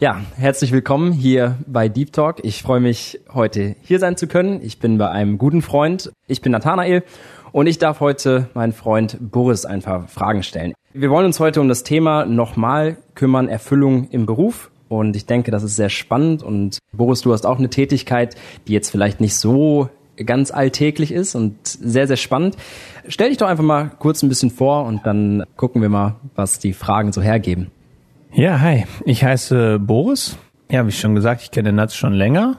Ja, herzlich willkommen hier bei Deep Talk. Ich freue mich, heute hier sein zu können. Ich bin bei einem guten Freund. Ich bin Nathanael und ich darf heute meinen Freund Boris ein paar Fragen stellen. Wir wollen uns heute um das Thema nochmal kümmern, Erfüllung im Beruf. Und ich denke, das ist sehr spannend. Und Boris, du hast auch eine Tätigkeit, die jetzt vielleicht nicht so ganz alltäglich ist und sehr, sehr spannend. Stell dich doch einfach mal kurz ein bisschen vor und dann gucken wir mal, was die Fragen so hergeben. Ja, hi. Ich heiße Boris. Ja, wie schon gesagt, ich kenne Nats schon länger.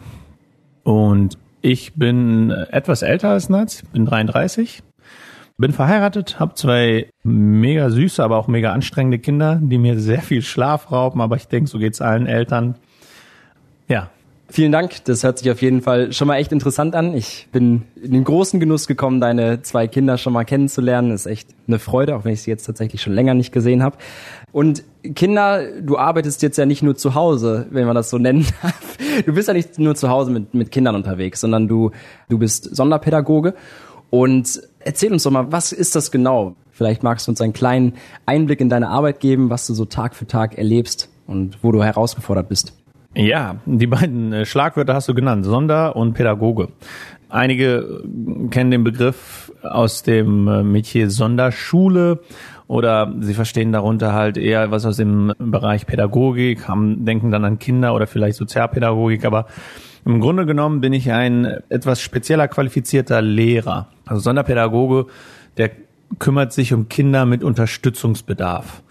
Und ich bin etwas älter als Nats, bin 33. Bin verheiratet, habe zwei mega süße, aber auch mega anstrengende Kinder, die mir sehr viel Schlaf rauben, aber ich denke, so geht's allen Eltern. Ja, Vielen Dank. Das hört sich auf jeden Fall schon mal echt interessant an. Ich bin in den großen Genuss gekommen, deine zwei Kinder schon mal kennenzulernen. Das ist echt eine Freude, auch wenn ich sie jetzt tatsächlich schon länger nicht gesehen habe. Und Kinder, du arbeitest jetzt ja nicht nur zu Hause, wenn man das so nennen darf. Du bist ja nicht nur zu Hause mit, mit Kindern unterwegs, sondern du, du bist Sonderpädagoge. Und erzähl uns doch mal, was ist das genau? Vielleicht magst du uns einen kleinen Einblick in deine Arbeit geben, was du so Tag für Tag erlebst und wo du herausgefordert bist. Ja, die beiden äh, Schlagwörter hast du genannt, Sonder- und Pädagoge. Einige kennen den Begriff aus dem äh, Metier Sonderschule oder sie verstehen darunter halt eher was aus dem Bereich Pädagogik, haben, denken dann an Kinder oder vielleicht Sozialpädagogik, aber im Grunde genommen bin ich ein etwas spezieller qualifizierter Lehrer. Also Sonderpädagoge, der kümmert sich um Kinder mit Unterstützungsbedarf.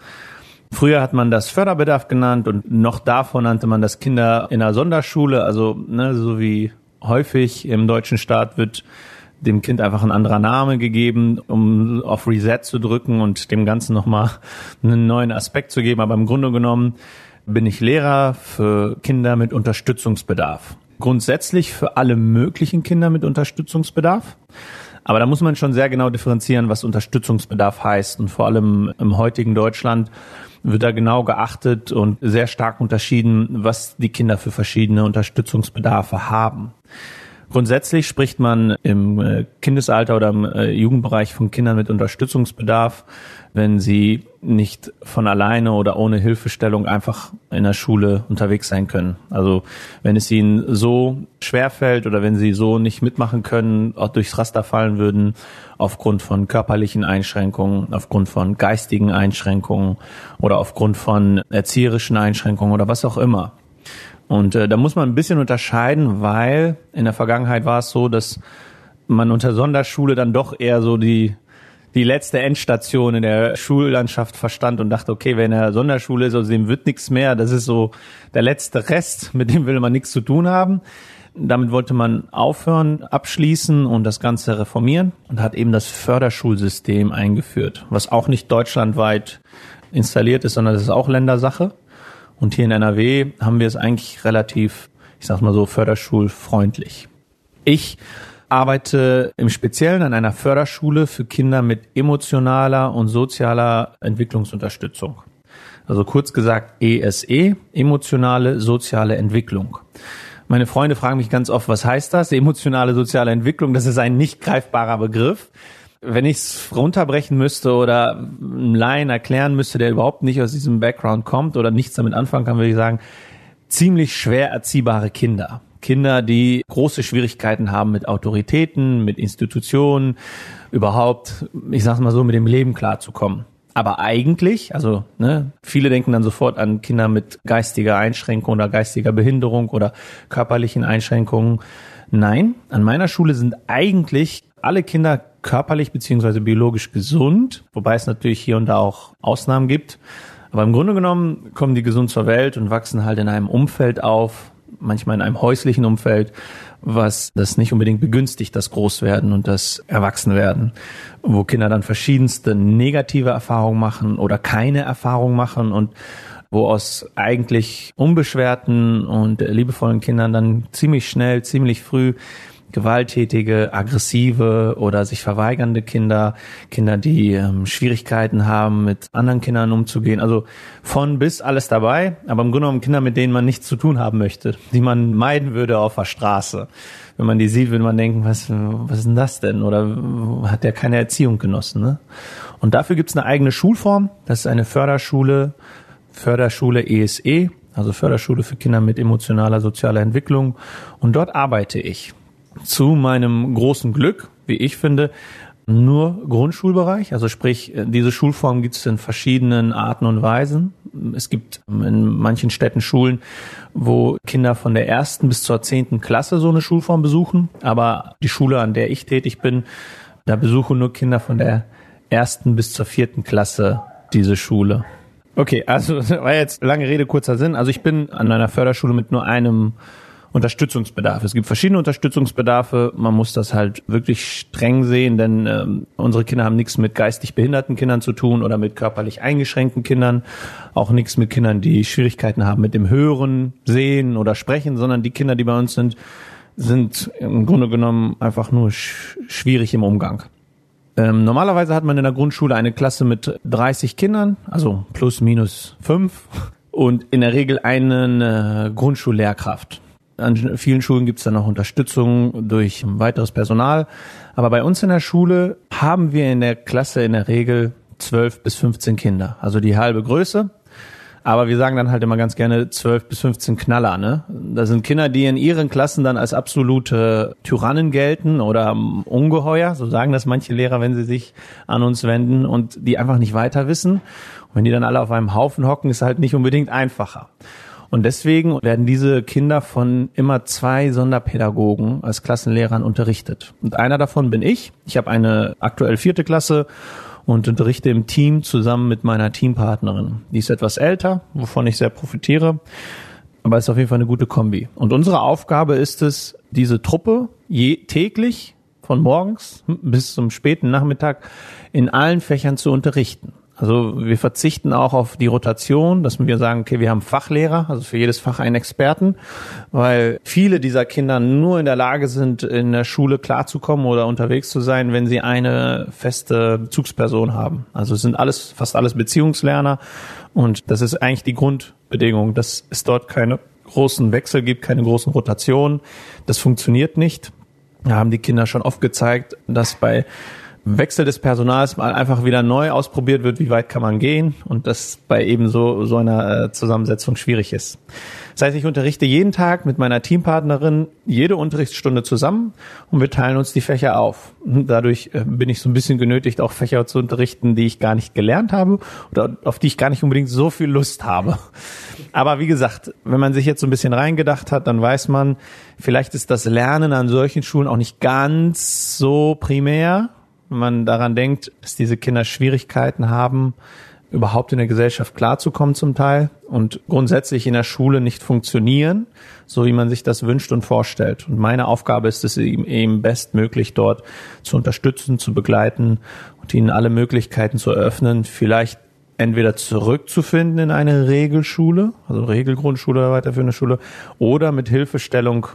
Früher hat man das Förderbedarf genannt und noch davor nannte man das Kinder in einer Sonderschule. Also ne, so wie häufig im deutschen Staat wird dem Kind einfach ein anderer Name gegeben, um auf Reset zu drücken und dem Ganzen nochmal einen neuen Aspekt zu geben. Aber im Grunde genommen bin ich Lehrer für Kinder mit Unterstützungsbedarf. Grundsätzlich für alle möglichen Kinder mit Unterstützungsbedarf. Aber da muss man schon sehr genau differenzieren, was Unterstützungsbedarf heißt. Und vor allem im heutigen Deutschland wird da genau geachtet und sehr stark unterschieden, was die Kinder für verschiedene Unterstützungsbedarfe haben. Grundsätzlich spricht man im äh, Kindesalter oder im äh, Jugendbereich von Kindern mit Unterstützungsbedarf, wenn sie nicht von alleine oder ohne Hilfestellung einfach in der Schule unterwegs sein können. Also wenn es ihnen so schwer fällt oder wenn sie so nicht mitmachen können, auch durchs Raster fallen würden, aufgrund von körperlichen Einschränkungen, aufgrund von geistigen Einschränkungen oder aufgrund von erzieherischen Einschränkungen oder was auch immer. Und äh, da muss man ein bisschen unterscheiden, weil in der Vergangenheit war es so, dass man unter Sonderschule dann doch eher so die die letzte Endstation in der Schullandschaft verstand und dachte, okay, wenn er Sonderschule ist, also dem wird nichts mehr, das ist so der letzte Rest, mit dem will man nichts zu tun haben. Damit wollte man aufhören, abschließen und das Ganze reformieren und hat eben das Förderschulsystem eingeführt, was auch nicht deutschlandweit installiert ist, sondern das ist auch Ländersache. Und hier in NRW haben wir es eigentlich relativ, ich sag mal so, förderschulfreundlich. Ich arbeite im Speziellen an einer Förderschule für Kinder mit emotionaler und sozialer Entwicklungsunterstützung. Also kurz gesagt ESE, e, emotionale soziale Entwicklung. Meine Freunde fragen mich ganz oft, was heißt das? Emotionale soziale Entwicklung, das ist ein nicht greifbarer Begriff. Wenn ich es runterbrechen müsste oder einem Laien erklären müsste, der überhaupt nicht aus diesem Background kommt oder nichts damit anfangen kann, würde ich sagen, ziemlich schwer erziehbare Kinder. Kinder, die große Schwierigkeiten haben mit Autoritäten, mit Institutionen, überhaupt, ich sag's mal so, mit dem Leben klarzukommen. Aber eigentlich, also ne, viele denken dann sofort an Kinder mit geistiger Einschränkung oder geistiger Behinderung oder körperlichen Einschränkungen. Nein, an meiner Schule sind eigentlich alle Kinder körperlich beziehungsweise biologisch gesund, wobei es natürlich hier und da auch Ausnahmen gibt. Aber im Grunde genommen kommen die gesund zur Welt und wachsen halt in einem Umfeld auf, manchmal in einem häuslichen Umfeld, was das nicht unbedingt begünstigt, das Großwerden und das Erwachsenwerden, wo Kinder dann verschiedenste negative Erfahrungen machen oder keine Erfahrung machen und wo aus eigentlich unbeschwerten und liebevollen Kindern dann ziemlich schnell, ziemlich früh gewalttätige, aggressive oder sich verweigernde Kinder, Kinder, die ähm, Schwierigkeiten haben, mit anderen Kindern umzugehen. Also von bis alles dabei, aber im Grunde genommen Kinder, mit denen man nichts zu tun haben möchte, die man meiden würde auf der Straße. Wenn man die sieht, würde man denken, was, was ist denn das denn? Oder hat der keine Erziehung genossen? Ne? Und dafür gibt es eine eigene Schulform. Das ist eine Förderschule, Förderschule ESE, also Förderschule für Kinder mit emotionaler sozialer Entwicklung. Und dort arbeite ich zu meinem großen Glück, wie ich finde, nur Grundschulbereich. Also sprich, diese Schulform gibt es in verschiedenen Arten und Weisen. Es gibt in manchen Städten Schulen, wo Kinder von der ersten bis zur zehnten Klasse so eine Schulform besuchen. Aber die Schule, an der ich tätig bin, da besuchen nur Kinder von der ersten bis zur vierten Klasse diese Schule. Okay, also war jetzt lange Rede, kurzer Sinn. Also ich bin an einer Förderschule mit nur einem Unterstützungsbedarf. Es gibt verschiedene Unterstützungsbedarfe. Man muss das halt wirklich streng sehen, denn ähm, unsere Kinder haben nichts mit geistig behinderten Kindern zu tun oder mit körperlich eingeschränkten Kindern, auch nichts mit Kindern, die Schwierigkeiten haben mit dem Hören, Sehen oder Sprechen, sondern die Kinder, die bei uns sind, sind im Grunde genommen einfach nur sch schwierig im Umgang. Ähm, normalerweise hat man in der Grundschule eine Klasse mit 30 Kindern, also plus minus fünf und in der Regel einen äh, Grundschullehrkraft. An vielen Schulen gibt es dann auch Unterstützung durch weiteres Personal. Aber bei uns in der Schule haben wir in der Klasse in der Regel 12 bis 15 Kinder, also die halbe Größe. Aber wir sagen dann halt immer ganz gerne 12 bis 15 Knaller. Ne? Das sind Kinder, die in ihren Klassen dann als absolute Tyrannen gelten oder Ungeheuer. So sagen das manche Lehrer, wenn sie sich an uns wenden und die einfach nicht weiter wissen. Und wenn die dann alle auf einem Haufen hocken, ist halt nicht unbedingt einfacher. Und deswegen werden diese Kinder von immer zwei Sonderpädagogen als Klassenlehrern unterrichtet. Und einer davon bin ich. Ich habe eine aktuell vierte Klasse und unterrichte im Team zusammen mit meiner Teampartnerin. Die ist etwas älter, wovon ich sehr profitiere, aber ist auf jeden Fall eine gute Kombi. Und unsere Aufgabe ist es, diese Truppe je, täglich von morgens bis zum späten Nachmittag in allen Fächern zu unterrichten. Also wir verzichten auch auf die Rotation, dass wir sagen, okay, wir haben Fachlehrer, also für jedes Fach einen Experten, weil viele dieser Kinder nur in der Lage sind, in der Schule klarzukommen oder unterwegs zu sein, wenn sie eine feste Bezugsperson haben. Also es sind alles, fast alles Beziehungslerner und das ist eigentlich die Grundbedingung, dass es dort keine großen Wechsel gibt, keine großen Rotationen. Das funktioniert nicht. Da haben die Kinder schon oft gezeigt, dass bei Wechsel des Personals mal einfach wieder neu ausprobiert wird, wie weit kann man gehen und das bei eben so, so einer äh, Zusammensetzung schwierig ist. Das heißt, ich unterrichte jeden Tag mit meiner Teampartnerin jede Unterrichtsstunde zusammen und wir teilen uns die Fächer auf. Dadurch äh, bin ich so ein bisschen genötigt, auch Fächer zu unterrichten, die ich gar nicht gelernt habe oder auf die ich gar nicht unbedingt so viel Lust habe. Aber wie gesagt, wenn man sich jetzt so ein bisschen reingedacht hat, dann weiß man, vielleicht ist das Lernen an solchen Schulen auch nicht ganz so primär, wenn man daran denkt, dass diese Kinder Schwierigkeiten haben, überhaupt in der Gesellschaft klarzukommen zum Teil und grundsätzlich in der Schule nicht funktionieren, so wie man sich das wünscht und vorstellt. Und meine Aufgabe ist es eben, eben bestmöglich dort zu unterstützen, zu begleiten und ihnen alle Möglichkeiten zu eröffnen, vielleicht entweder zurückzufinden in eine Regelschule, also Regelgrundschule oder weiterführende Schule, oder mit Hilfestellung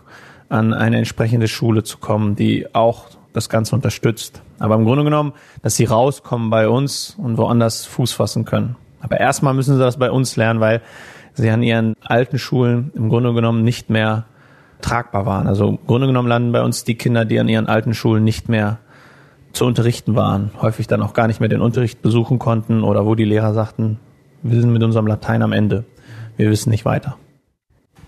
an eine entsprechende Schule zu kommen, die auch das Ganze unterstützt. Aber im Grunde genommen, dass sie rauskommen bei uns und woanders Fuß fassen können. Aber erstmal müssen sie das bei uns lernen, weil sie an ihren alten Schulen im Grunde genommen nicht mehr tragbar waren. Also im Grunde genommen landen bei uns die Kinder, die an ihren alten Schulen nicht mehr zu unterrichten waren, häufig dann auch gar nicht mehr den Unterricht besuchen konnten oder wo die Lehrer sagten, wir sind mit unserem Latein am Ende, wir wissen nicht weiter.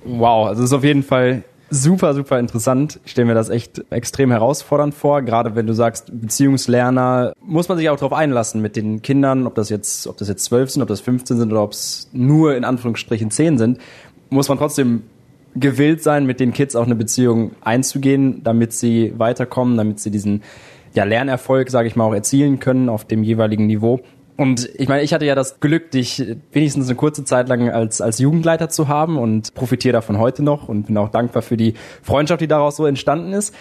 Wow, also es ist auf jeden Fall super, super interessant. Ich stelle mir das echt extrem herausfordernd vor. Gerade wenn du sagst, Beziehungslerner, muss man sich auch darauf einlassen mit den Kindern, ob das jetzt, ob das jetzt zwölf sind, ob das 15 sind oder ob es nur in Anführungsstrichen zehn sind, muss man trotzdem gewillt sein, mit den Kids auch eine Beziehung einzugehen, damit sie weiterkommen, damit sie diesen ja, Lernerfolg, sage ich mal, auch erzielen können auf dem jeweiligen Niveau. Und ich meine, ich hatte ja das Glück, dich wenigstens eine kurze Zeit lang als, als Jugendleiter zu haben und profitiere davon heute noch und bin auch dankbar für die Freundschaft, die daraus so entstanden ist.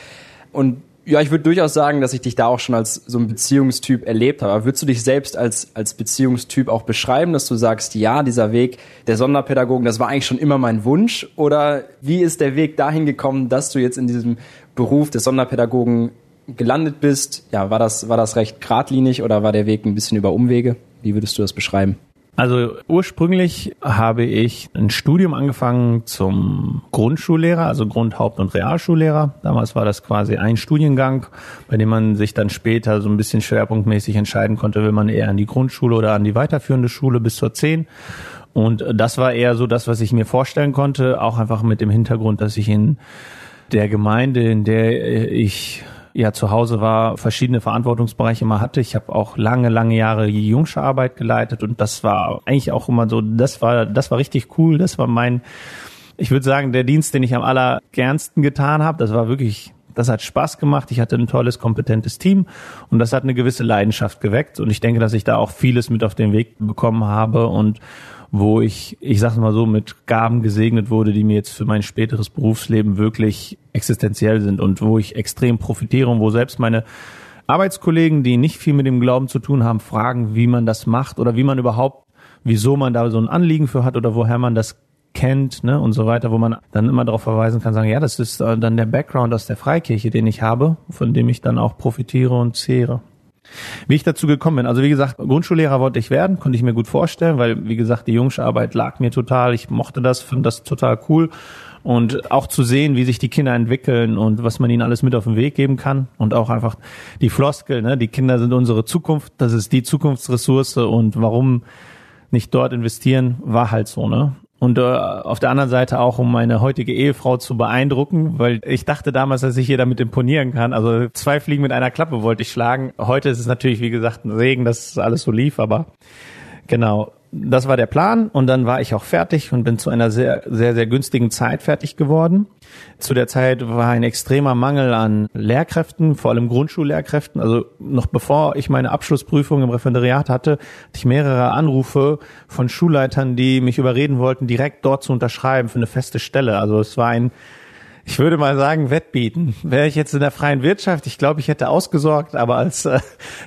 Und ja, ich würde durchaus sagen, dass ich dich da auch schon als so ein Beziehungstyp erlebt habe. Aber würdest du dich selbst als, als Beziehungstyp auch beschreiben, dass du sagst, ja, dieser Weg der Sonderpädagogen, das war eigentlich schon immer mein Wunsch? Oder wie ist der Weg dahin gekommen, dass du jetzt in diesem Beruf des Sonderpädagogen gelandet bist, ja, war das, war das recht geradlinig oder war der Weg ein bisschen über Umwege? Wie würdest du das beschreiben? Also ursprünglich habe ich ein Studium angefangen zum Grundschullehrer, also Grund-, Haupt- und Realschullehrer. Damals war das quasi ein Studiengang, bei dem man sich dann später so ein bisschen schwerpunktmäßig entscheiden konnte, will man eher an die Grundschule oder an die weiterführende Schule bis zur 10. Und das war eher so das, was ich mir vorstellen konnte, auch einfach mit dem Hintergrund, dass ich in der Gemeinde, in der ich ja zu Hause war, verschiedene Verantwortungsbereiche mal hatte. Ich habe auch lange, lange Jahre Jungsche Arbeit geleitet und das war eigentlich auch immer so, das war, das war richtig cool. Das war mein, ich würde sagen, der Dienst, den ich am allergernsten getan habe. Das war wirklich das hat Spaß gemacht. Ich hatte ein tolles, kompetentes Team und das hat eine gewisse Leidenschaft geweckt. Und ich denke, dass ich da auch vieles mit auf den Weg bekommen habe und wo ich, ich sag's mal so, mit Gaben gesegnet wurde, die mir jetzt für mein späteres Berufsleben wirklich existenziell sind und wo ich extrem profitiere und wo selbst meine Arbeitskollegen, die nicht viel mit dem Glauben zu tun haben, fragen, wie man das macht oder wie man überhaupt, wieso man da so ein Anliegen für hat oder woher man das kennt ne, und so weiter, wo man dann immer darauf verweisen kann, sagen, ja, das ist äh, dann der Background aus der Freikirche, den ich habe, von dem ich dann auch profitiere und zehre. Wie ich dazu gekommen bin, also wie gesagt, Grundschullehrer wollte ich werden, konnte ich mir gut vorstellen, weil wie gesagt, die Jungsarbeit lag mir total, ich mochte das, fand das total cool. Und auch zu sehen, wie sich die Kinder entwickeln und was man ihnen alles mit auf den Weg geben kann. Und auch einfach die Floskel, ne, die Kinder sind unsere Zukunft, das ist die Zukunftsressource und warum nicht dort investieren, war halt so, ne? Und äh, auf der anderen Seite auch, um meine heutige Ehefrau zu beeindrucken, weil ich dachte damals, dass ich ihr damit imponieren kann. Also zwei Fliegen mit einer Klappe wollte ich schlagen. Heute ist es natürlich, wie gesagt, ein Segen, dass alles so lief, aber genau das war der Plan und dann war ich auch fertig und bin zu einer sehr, sehr, sehr günstigen Zeit fertig geworden. Zu der Zeit war ein extremer Mangel an Lehrkräften, vor allem Grundschullehrkräften. Also noch bevor ich meine Abschlussprüfung im Referendariat hatte, hatte ich mehrere Anrufe von Schulleitern, die mich überreden wollten, direkt dort zu unterschreiben für eine feste Stelle. Also es war ein ich würde mal sagen, Wettbieten. Wäre ich jetzt in der freien Wirtschaft, ich glaube, ich hätte ausgesorgt, aber als äh,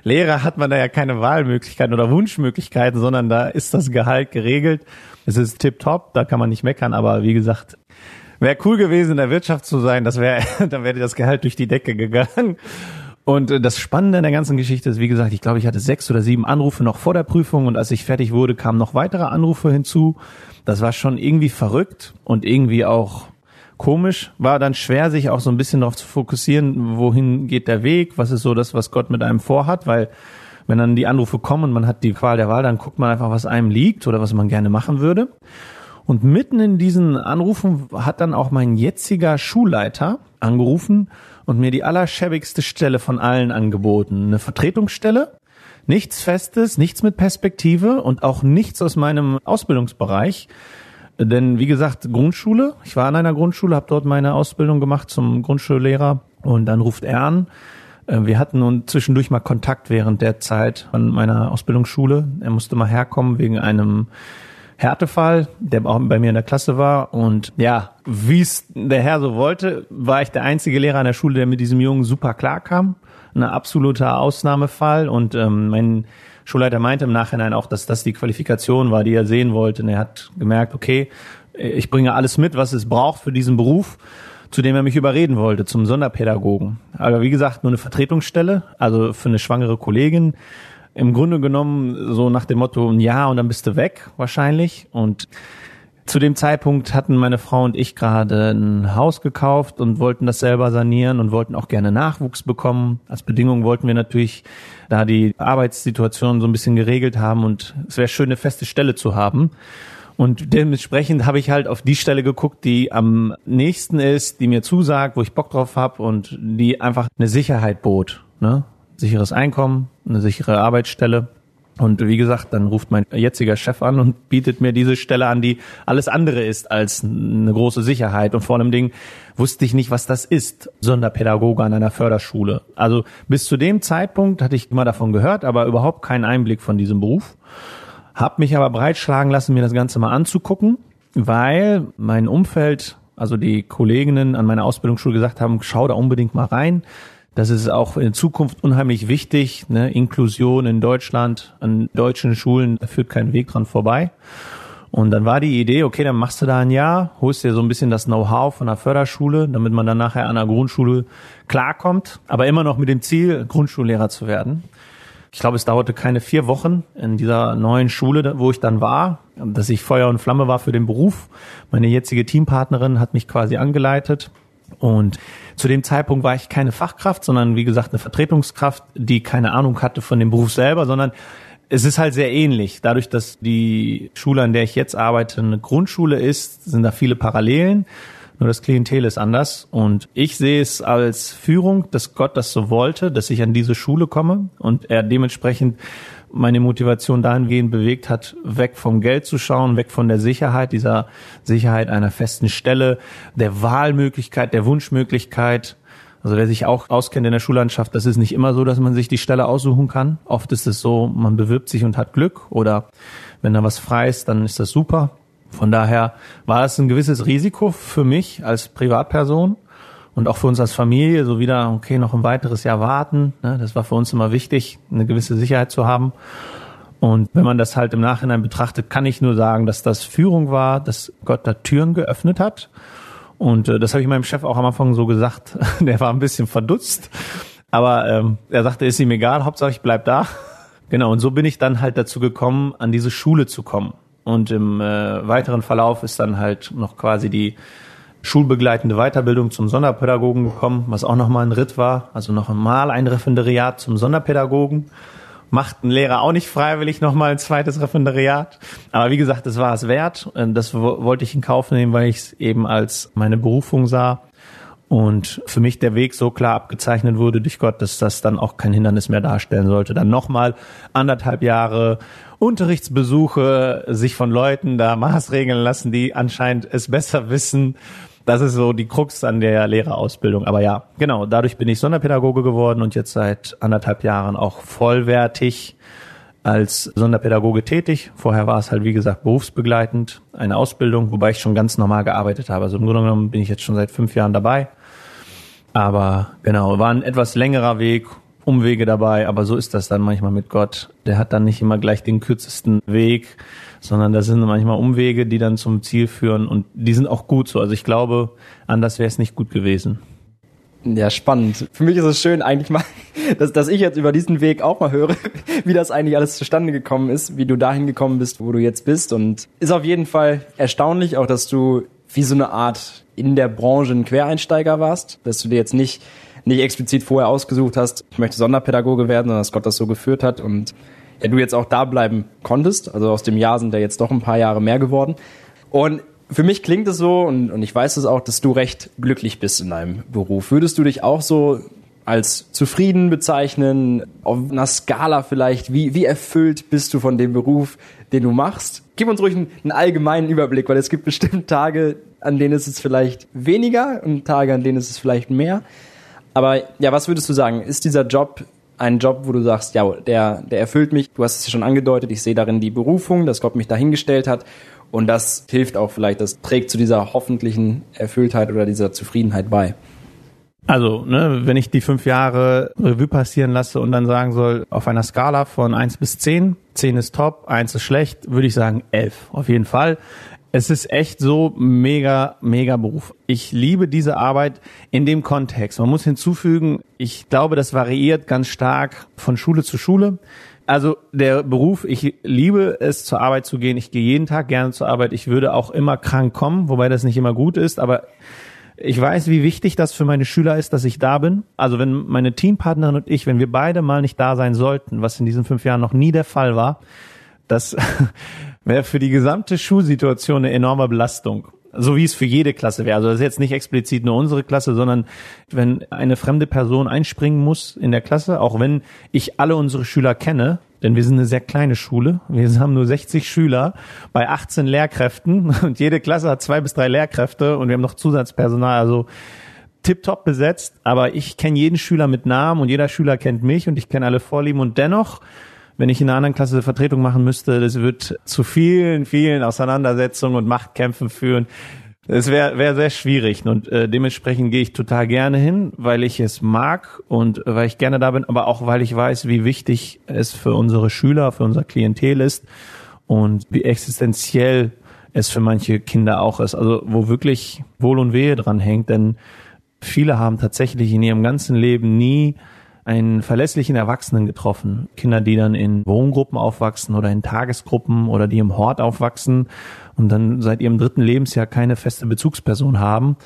Lehrer hat man da ja keine Wahlmöglichkeiten oder Wunschmöglichkeiten, sondern da ist das Gehalt geregelt. Es ist tipptopp, da kann man nicht meckern, aber wie gesagt, wäre cool gewesen, in der Wirtschaft zu sein, das wäre, dann wäre das Gehalt durch die Decke gegangen. Und äh, das Spannende in der ganzen Geschichte ist, wie gesagt, ich glaube, ich hatte sechs oder sieben Anrufe noch vor der Prüfung und als ich fertig wurde, kamen noch weitere Anrufe hinzu. Das war schon irgendwie verrückt und irgendwie auch komisch, war dann schwer, sich auch so ein bisschen darauf zu fokussieren, wohin geht der Weg, was ist so das, was Gott mit einem vorhat, weil wenn dann die Anrufe kommen und man hat die Qual der Wahl, dann guckt man einfach, was einem liegt oder was man gerne machen würde. Und mitten in diesen Anrufen hat dann auch mein jetziger Schulleiter angerufen und mir die allerschäbigste Stelle von allen angeboten. Eine Vertretungsstelle, nichts Festes, nichts mit Perspektive und auch nichts aus meinem Ausbildungsbereich. Denn wie gesagt, Grundschule, ich war an einer Grundschule, habe dort meine Ausbildung gemacht zum Grundschullehrer und dann ruft er an. Äh, wir hatten nun zwischendurch mal Kontakt während der Zeit an meiner Ausbildungsschule. Er musste mal herkommen wegen einem Härtefall, der auch bei mir in der Klasse war. Und ja, wie es der Herr so wollte, war ich der einzige Lehrer an der Schule, der mit diesem Jungen super klarkam. Ein absoluter Ausnahmefall. Und ähm, mein Schulleiter meinte im Nachhinein auch, dass das die Qualifikation war, die er sehen wollte. Und er hat gemerkt, okay, ich bringe alles mit, was es braucht für diesen Beruf, zu dem er mich überreden wollte, zum Sonderpädagogen. Aber wie gesagt, nur eine Vertretungsstelle, also für eine schwangere Kollegin. Im Grunde genommen so nach dem Motto, ein Jahr und dann bist du weg, wahrscheinlich. Und zu dem Zeitpunkt hatten meine Frau und ich gerade ein Haus gekauft und wollten das selber sanieren und wollten auch gerne Nachwuchs bekommen. Als Bedingung wollten wir natürlich da die Arbeitssituation so ein bisschen geregelt haben und es wäre schön, eine feste Stelle zu haben. Und dementsprechend habe ich halt auf die Stelle geguckt, die am nächsten ist, die mir zusagt, wo ich Bock drauf habe und die einfach eine Sicherheit bot. Ne? Sicheres Einkommen, eine sichere Arbeitsstelle. Und wie gesagt, dann ruft mein jetziger Chef an und bietet mir diese Stelle an, die alles andere ist als eine große Sicherheit. Und vor allem Ding wusste ich nicht, was das ist, Sonderpädagoge an einer Förderschule. Also bis zu dem Zeitpunkt hatte ich immer davon gehört, aber überhaupt keinen Einblick von diesem Beruf. Hab mich aber breitschlagen lassen, mir das Ganze mal anzugucken, weil mein Umfeld, also die Kolleginnen an meiner Ausbildungsschule gesagt haben, schau da unbedingt mal rein das ist auch in Zukunft unheimlich wichtig. Ne? Inklusion in Deutschland, an deutschen Schulen, da führt kein Weg dran vorbei. Und dann war die Idee, okay, dann machst du da ein Jahr, holst dir so ein bisschen das Know-how von der Förderschule, damit man dann nachher an der Grundschule klarkommt, aber immer noch mit dem Ziel, Grundschullehrer zu werden. Ich glaube, es dauerte keine vier Wochen in dieser neuen Schule, wo ich dann war, dass ich Feuer und Flamme war für den Beruf. Meine jetzige Teampartnerin hat mich quasi angeleitet und zu dem Zeitpunkt war ich keine Fachkraft, sondern wie gesagt eine Vertretungskraft, die keine Ahnung hatte von dem Beruf selber, sondern es ist halt sehr ähnlich. Dadurch, dass die Schule, an der ich jetzt arbeite, eine Grundschule ist, sind da viele Parallelen. Nur das Klientel ist anders. Und ich sehe es als Führung, dass Gott das so wollte, dass ich an diese Schule komme und er dementsprechend meine Motivation dahingehend bewegt hat, weg vom Geld zu schauen, weg von der Sicherheit, dieser Sicherheit einer festen Stelle, der Wahlmöglichkeit, der Wunschmöglichkeit. Also wer sich auch auskennt in der Schullandschaft, das ist nicht immer so, dass man sich die Stelle aussuchen kann. Oft ist es so, man bewirbt sich und hat Glück oder wenn da was frei ist, dann ist das super. Von daher war es ein gewisses Risiko für mich als Privatperson und auch für uns als Familie, so wieder, okay, noch ein weiteres Jahr warten. Ne? Das war für uns immer wichtig, eine gewisse Sicherheit zu haben. Und wenn man das halt im Nachhinein betrachtet, kann ich nur sagen, dass das Führung war, dass Gott da Türen geöffnet hat. Und äh, das habe ich meinem Chef auch am Anfang so gesagt. Der war ein bisschen verdutzt. Aber ähm, er sagte, ist ihm egal, Hauptsache ich bleib da. Genau, und so bin ich dann halt dazu gekommen, an diese Schule zu kommen. Und im äh, weiteren Verlauf ist dann halt noch quasi die schulbegleitende Weiterbildung zum Sonderpädagogen gekommen, was auch nochmal ein Ritt war. Also noch einmal ein Referendariat zum Sonderpädagogen. Macht ein Lehrer auch nicht freiwillig nochmal ein zweites Referendariat. Aber wie gesagt, das war es wert. Das wollte ich in Kauf nehmen, weil ich es eben als meine Berufung sah. Und für mich der Weg so klar abgezeichnet wurde durch Gott, dass das dann auch kein Hindernis mehr darstellen sollte. Dann nochmal anderthalb Jahre Unterrichtsbesuche, sich von Leuten da maßregeln lassen, die anscheinend es besser wissen. Das ist so die Krux an der Lehrerausbildung. Aber ja, genau, dadurch bin ich Sonderpädagoge geworden und jetzt seit anderthalb Jahren auch vollwertig als Sonderpädagoge tätig. Vorher war es halt, wie gesagt, berufsbegleitend, eine Ausbildung, wobei ich schon ganz normal gearbeitet habe. Also im Grunde genommen bin ich jetzt schon seit fünf Jahren dabei. Aber genau, war ein etwas längerer Weg, Umwege dabei, aber so ist das dann manchmal mit Gott. Der hat dann nicht immer gleich den kürzesten Weg, sondern da sind manchmal Umwege, die dann zum Ziel führen und die sind auch gut so. Also ich glaube, anders wäre es nicht gut gewesen. Ja, spannend. Für mich ist es schön eigentlich mal, dass, dass ich jetzt über diesen Weg auch mal höre, wie das eigentlich alles zustande gekommen ist, wie du dahin gekommen bist, wo du jetzt bist. Und ist auf jeden Fall erstaunlich auch, dass du wie so eine Art in der Branche ein Quereinsteiger warst, dass du dir jetzt nicht nicht explizit vorher ausgesucht hast, ich möchte Sonderpädagoge werden, sondern dass Gott das so geführt hat und ja, du jetzt auch da bleiben konntest. Also aus dem Jahr sind ja jetzt doch ein paar Jahre mehr geworden. Und für mich klingt es so, und, und ich weiß es auch, dass du recht glücklich bist in deinem Beruf. Würdest du dich auch so als zufrieden bezeichnen? Auf einer Skala vielleicht? Wie, wie erfüllt bist du von dem Beruf, den du machst? Gib uns ruhig einen, einen allgemeinen Überblick, weil es gibt bestimmt Tage, an denen ist es vielleicht weniger und Tage, an denen ist es vielleicht mehr. Aber ja, was würdest du sagen? Ist dieser Job ein Job, wo du sagst, ja, der, der erfüllt mich. Du hast es ja schon angedeutet, ich sehe darin die Berufung, dass Gott mich dahingestellt hat. Und das hilft auch vielleicht, das trägt zu dieser hoffentlichen Erfülltheit oder dieser Zufriedenheit bei. Also, ne, wenn ich die fünf Jahre Revue passieren lasse und dann sagen soll, auf einer Skala von eins bis zehn, zehn ist top, eins ist schlecht, würde ich sagen elf. Auf jeden Fall. Es ist echt so mega, mega Beruf. Ich liebe diese Arbeit in dem Kontext. Man muss hinzufügen, ich glaube, das variiert ganz stark von Schule zu Schule. Also der Beruf, ich liebe es zur Arbeit zu gehen. Ich gehe jeden Tag gerne zur Arbeit. Ich würde auch immer krank kommen, wobei das nicht immer gut ist, aber ich weiß, wie wichtig das für meine Schüler ist, dass ich da bin. Also wenn meine Teampartnerin und ich, wenn wir beide mal nicht da sein sollten, was in diesen fünf Jahren noch nie der Fall war, das wäre für die gesamte Schulsituation eine enorme Belastung. So wie es für jede Klasse wäre. Also das ist jetzt nicht explizit nur unsere Klasse, sondern wenn eine fremde Person einspringen muss in der Klasse, auch wenn ich alle unsere Schüler kenne, denn wir sind eine sehr kleine Schule. Wir haben nur 60 Schüler bei 18 Lehrkräften und jede Klasse hat zwei bis drei Lehrkräfte und wir haben noch Zusatzpersonal. Also tiptop besetzt, aber ich kenne jeden Schüler mit Namen und jeder Schüler kennt mich und ich kenne alle Vorlieben und dennoch wenn ich in einer anderen Klasse Vertretung machen müsste, das wird zu vielen, vielen Auseinandersetzungen und Machtkämpfen führen. Es wäre wär sehr schwierig und äh, dementsprechend gehe ich total gerne hin, weil ich es mag und weil ich gerne da bin, aber auch weil ich weiß, wie wichtig es für unsere Schüler, für unser Klientel ist und wie existenziell es für manche Kinder auch ist. Also wo wirklich Wohl und Wehe dran hängt, denn viele haben tatsächlich in ihrem ganzen Leben nie einen verlässlichen Erwachsenen getroffen. Kinder, die dann in Wohngruppen aufwachsen oder in Tagesgruppen oder die im Hort aufwachsen und dann seit ihrem dritten Lebensjahr keine feste Bezugsperson haben.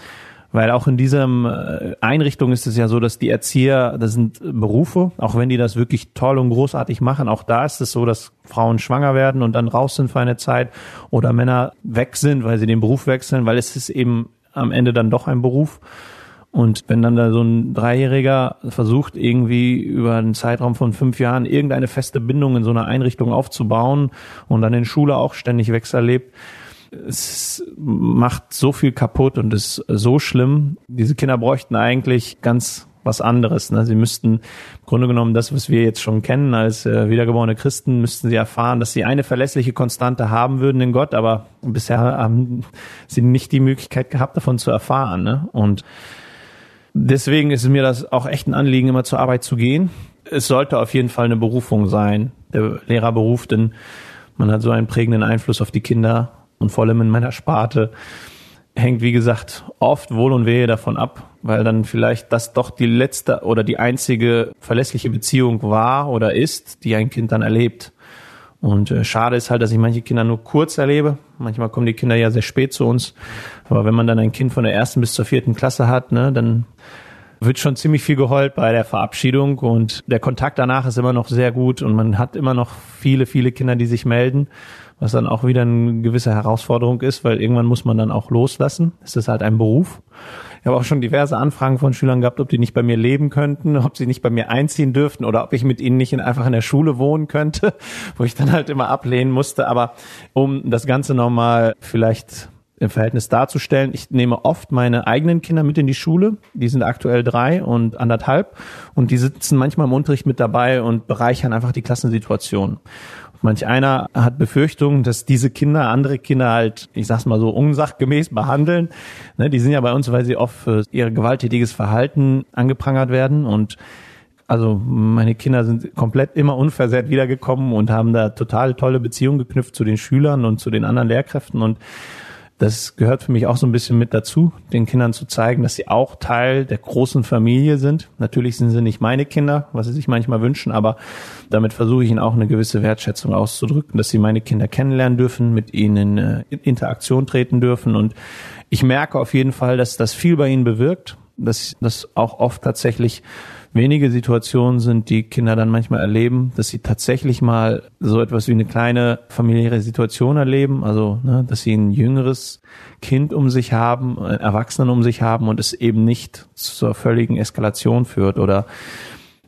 Weil auch in diesem äh, Einrichtung ist es ja so, dass die Erzieher, das sind Berufe, auch wenn die das wirklich toll und großartig machen, auch da ist es so, dass Frauen schwanger werden und dann raus sind für eine Zeit oder Männer weg sind, weil sie den Beruf wechseln, weil es ist eben am Ende dann doch ein Beruf. Und wenn dann da so ein Dreijähriger versucht, irgendwie über einen Zeitraum von fünf Jahren irgendeine feste Bindung in so einer Einrichtung aufzubauen und dann in Schule auch ständig Wechsel erlebt, es macht so viel kaputt und ist so schlimm. Diese Kinder bräuchten eigentlich ganz was anderes. Ne? Sie müssten im Grunde genommen das, was wir jetzt schon kennen als äh, wiedergeborene Christen, müssten sie erfahren, dass sie eine verlässliche Konstante haben würden in Gott, aber bisher haben sie nicht die Möglichkeit gehabt, davon zu erfahren. Ne? Und Deswegen ist es mir das auch echt ein Anliegen, immer zur Arbeit zu gehen. Es sollte auf jeden Fall eine Berufung sein, der Lehrerberuf, denn man hat so einen prägenden Einfluss auf die Kinder und vor allem in meiner Sparte hängt, wie gesagt, oft Wohl und Wehe davon ab, weil dann vielleicht das doch die letzte oder die einzige verlässliche Beziehung war oder ist, die ein Kind dann erlebt. Und äh, schade ist halt, dass ich manche Kinder nur kurz erlebe. Manchmal kommen die Kinder ja sehr spät zu uns. Aber wenn man dann ein Kind von der ersten bis zur vierten Klasse hat, ne, dann wird schon ziemlich viel geheult bei der Verabschiedung und der Kontakt danach ist immer noch sehr gut und man hat immer noch viele, viele Kinder, die sich melden, was dann auch wieder eine gewisse Herausforderung ist, weil irgendwann muss man dann auch loslassen. Es ist halt ein Beruf. Ich habe auch schon diverse Anfragen von Schülern gehabt, ob die nicht bei mir leben könnten, ob sie nicht bei mir einziehen dürften oder ob ich mit ihnen nicht in, einfach in der Schule wohnen könnte, wo ich dann halt immer ablehnen musste. Aber um das Ganze nochmal vielleicht im Verhältnis darzustellen. Ich nehme oft meine eigenen Kinder mit in die Schule. Die sind aktuell drei und anderthalb und die sitzen manchmal im Unterricht mit dabei und bereichern einfach die Klassensituation. Manch einer hat Befürchtungen, dass diese Kinder andere Kinder halt, ich sag's mal so, unsachgemäß behandeln. Ne, die sind ja bei uns, weil sie oft für ihr gewalttätiges Verhalten angeprangert werden und also meine Kinder sind komplett immer unversehrt wiedergekommen und haben da total tolle Beziehungen geknüpft zu den Schülern und zu den anderen Lehrkräften und das gehört für mich auch so ein bisschen mit dazu, den Kindern zu zeigen, dass sie auch Teil der großen Familie sind. Natürlich sind sie nicht meine Kinder, was sie sich manchmal wünschen, aber damit versuche ich ihnen auch eine gewisse Wertschätzung auszudrücken, dass sie meine Kinder kennenlernen dürfen, mit ihnen in Interaktion treten dürfen. Und ich merke auf jeden Fall, dass das viel bei ihnen bewirkt, dass das auch oft tatsächlich wenige Situationen sind, die Kinder dann manchmal erleben, dass sie tatsächlich mal so etwas wie eine kleine familiäre Situation erleben, also ne, dass sie ein jüngeres Kind um sich haben, einen Erwachsenen um sich haben und es eben nicht zur völligen Eskalation führt oder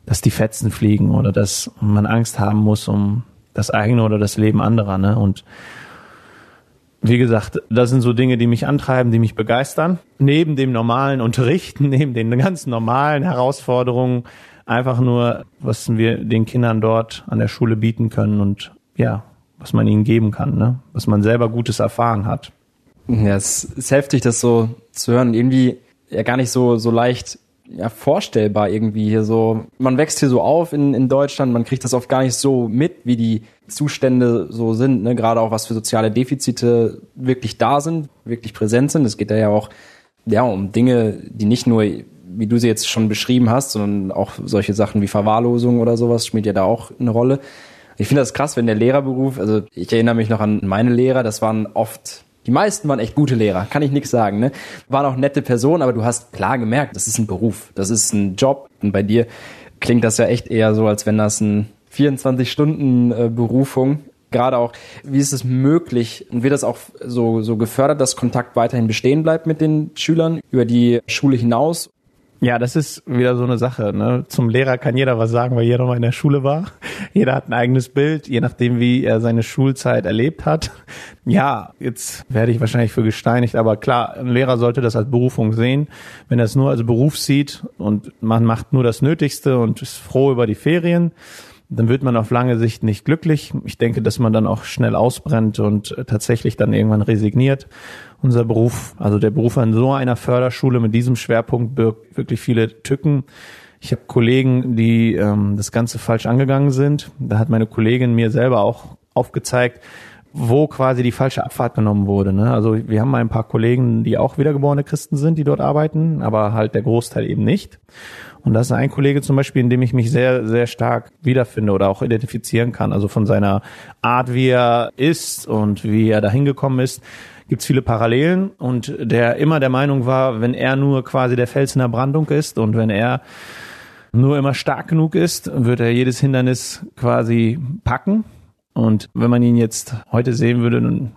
dass die Fetzen fliegen oder dass man Angst haben muss um das eigene oder das Leben anderer. Ne? Und wie gesagt, das sind so Dinge, die mich antreiben, die mich begeistern. Neben dem normalen Unterrichten, neben den ganz normalen Herausforderungen, einfach nur, was wir den Kindern dort an der Schule bieten können und ja, was man ihnen geben kann, ne? was man selber Gutes erfahren hat. Ja, es ist heftig, das so zu hören. Irgendwie ja gar nicht so, so leicht ja, vorstellbar irgendwie hier so. Man wächst hier so auf in, in Deutschland, man kriegt das oft gar nicht so mit, wie die Zustände so sind, ne? gerade auch was für soziale Defizite wirklich da sind, wirklich präsent sind. Es geht ja auch ja, um Dinge, die nicht nur, wie du sie jetzt schon beschrieben hast, sondern auch solche Sachen wie Verwahrlosung oder sowas spielt ja da auch eine Rolle. Ich finde das krass, wenn der Lehrerberuf, also ich erinnere mich noch an meine Lehrer, das waren oft die meisten waren echt gute Lehrer, kann ich nichts sagen. Ne? Waren auch nette Personen, aber du hast klar gemerkt, das ist ein Beruf, das ist ein Job. Und bei dir klingt das ja echt eher so, als wenn das ein 24-Stunden-Berufung. Äh, Gerade auch, wie ist es möglich und wird das auch so, so gefördert, dass Kontakt weiterhin bestehen bleibt mit den Schülern über die Schule hinaus? Ja, das ist wieder so eine Sache. Ne? Zum Lehrer kann jeder was sagen, weil jeder mal in der Schule war. Jeder hat ein eigenes Bild, je nachdem, wie er seine Schulzeit erlebt hat. Ja, jetzt werde ich wahrscheinlich für gesteinigt, aber klar, ein Lehrer sollte das als Berufung sehen. Wenn er es nur als Beruf sieht und man macht nur das Nötigste und ist froh über die Ferien, dann wird man auf lange Sicht nicht glücklich. Ich denke, dass man dann auch schnell ausbrennt und tatsächlich dann irgendwann resigniert. Unser Beruf, also der Beruf an so einer Förderschule mit diesem Schwerpunkt birgt wirklich viele Tücken. Ich habe Kollegen, die ähm, das Ganze falsch angegangen sind. Da hat meine Kollegin mir selber auch aufgezeigt, wo quasi die falsche Abfahrt genommen wurde. Ne? Also wir haben ein paar Kollegen, die auch wiedergeborene Christen sind, die dort arbeiten, aber halt der Großteil eben nicht. Und das ist ein Kollege zum Beispiel, in dem ich mich sehr, sehr stark wiederfinde oder auch identifizieren kann. Also von seiner Art, wie er ist und wie er dahin gekommen ist, gibt's viele Parallelen. Und der immer der Meinung war, wenn er nur quasi der Fels in der Brandung ist und wenn er nur immer stark genug ist, wird er jedes Hindernis quasi packen. Und wenn man ihn jetzt heute sehen würde, dann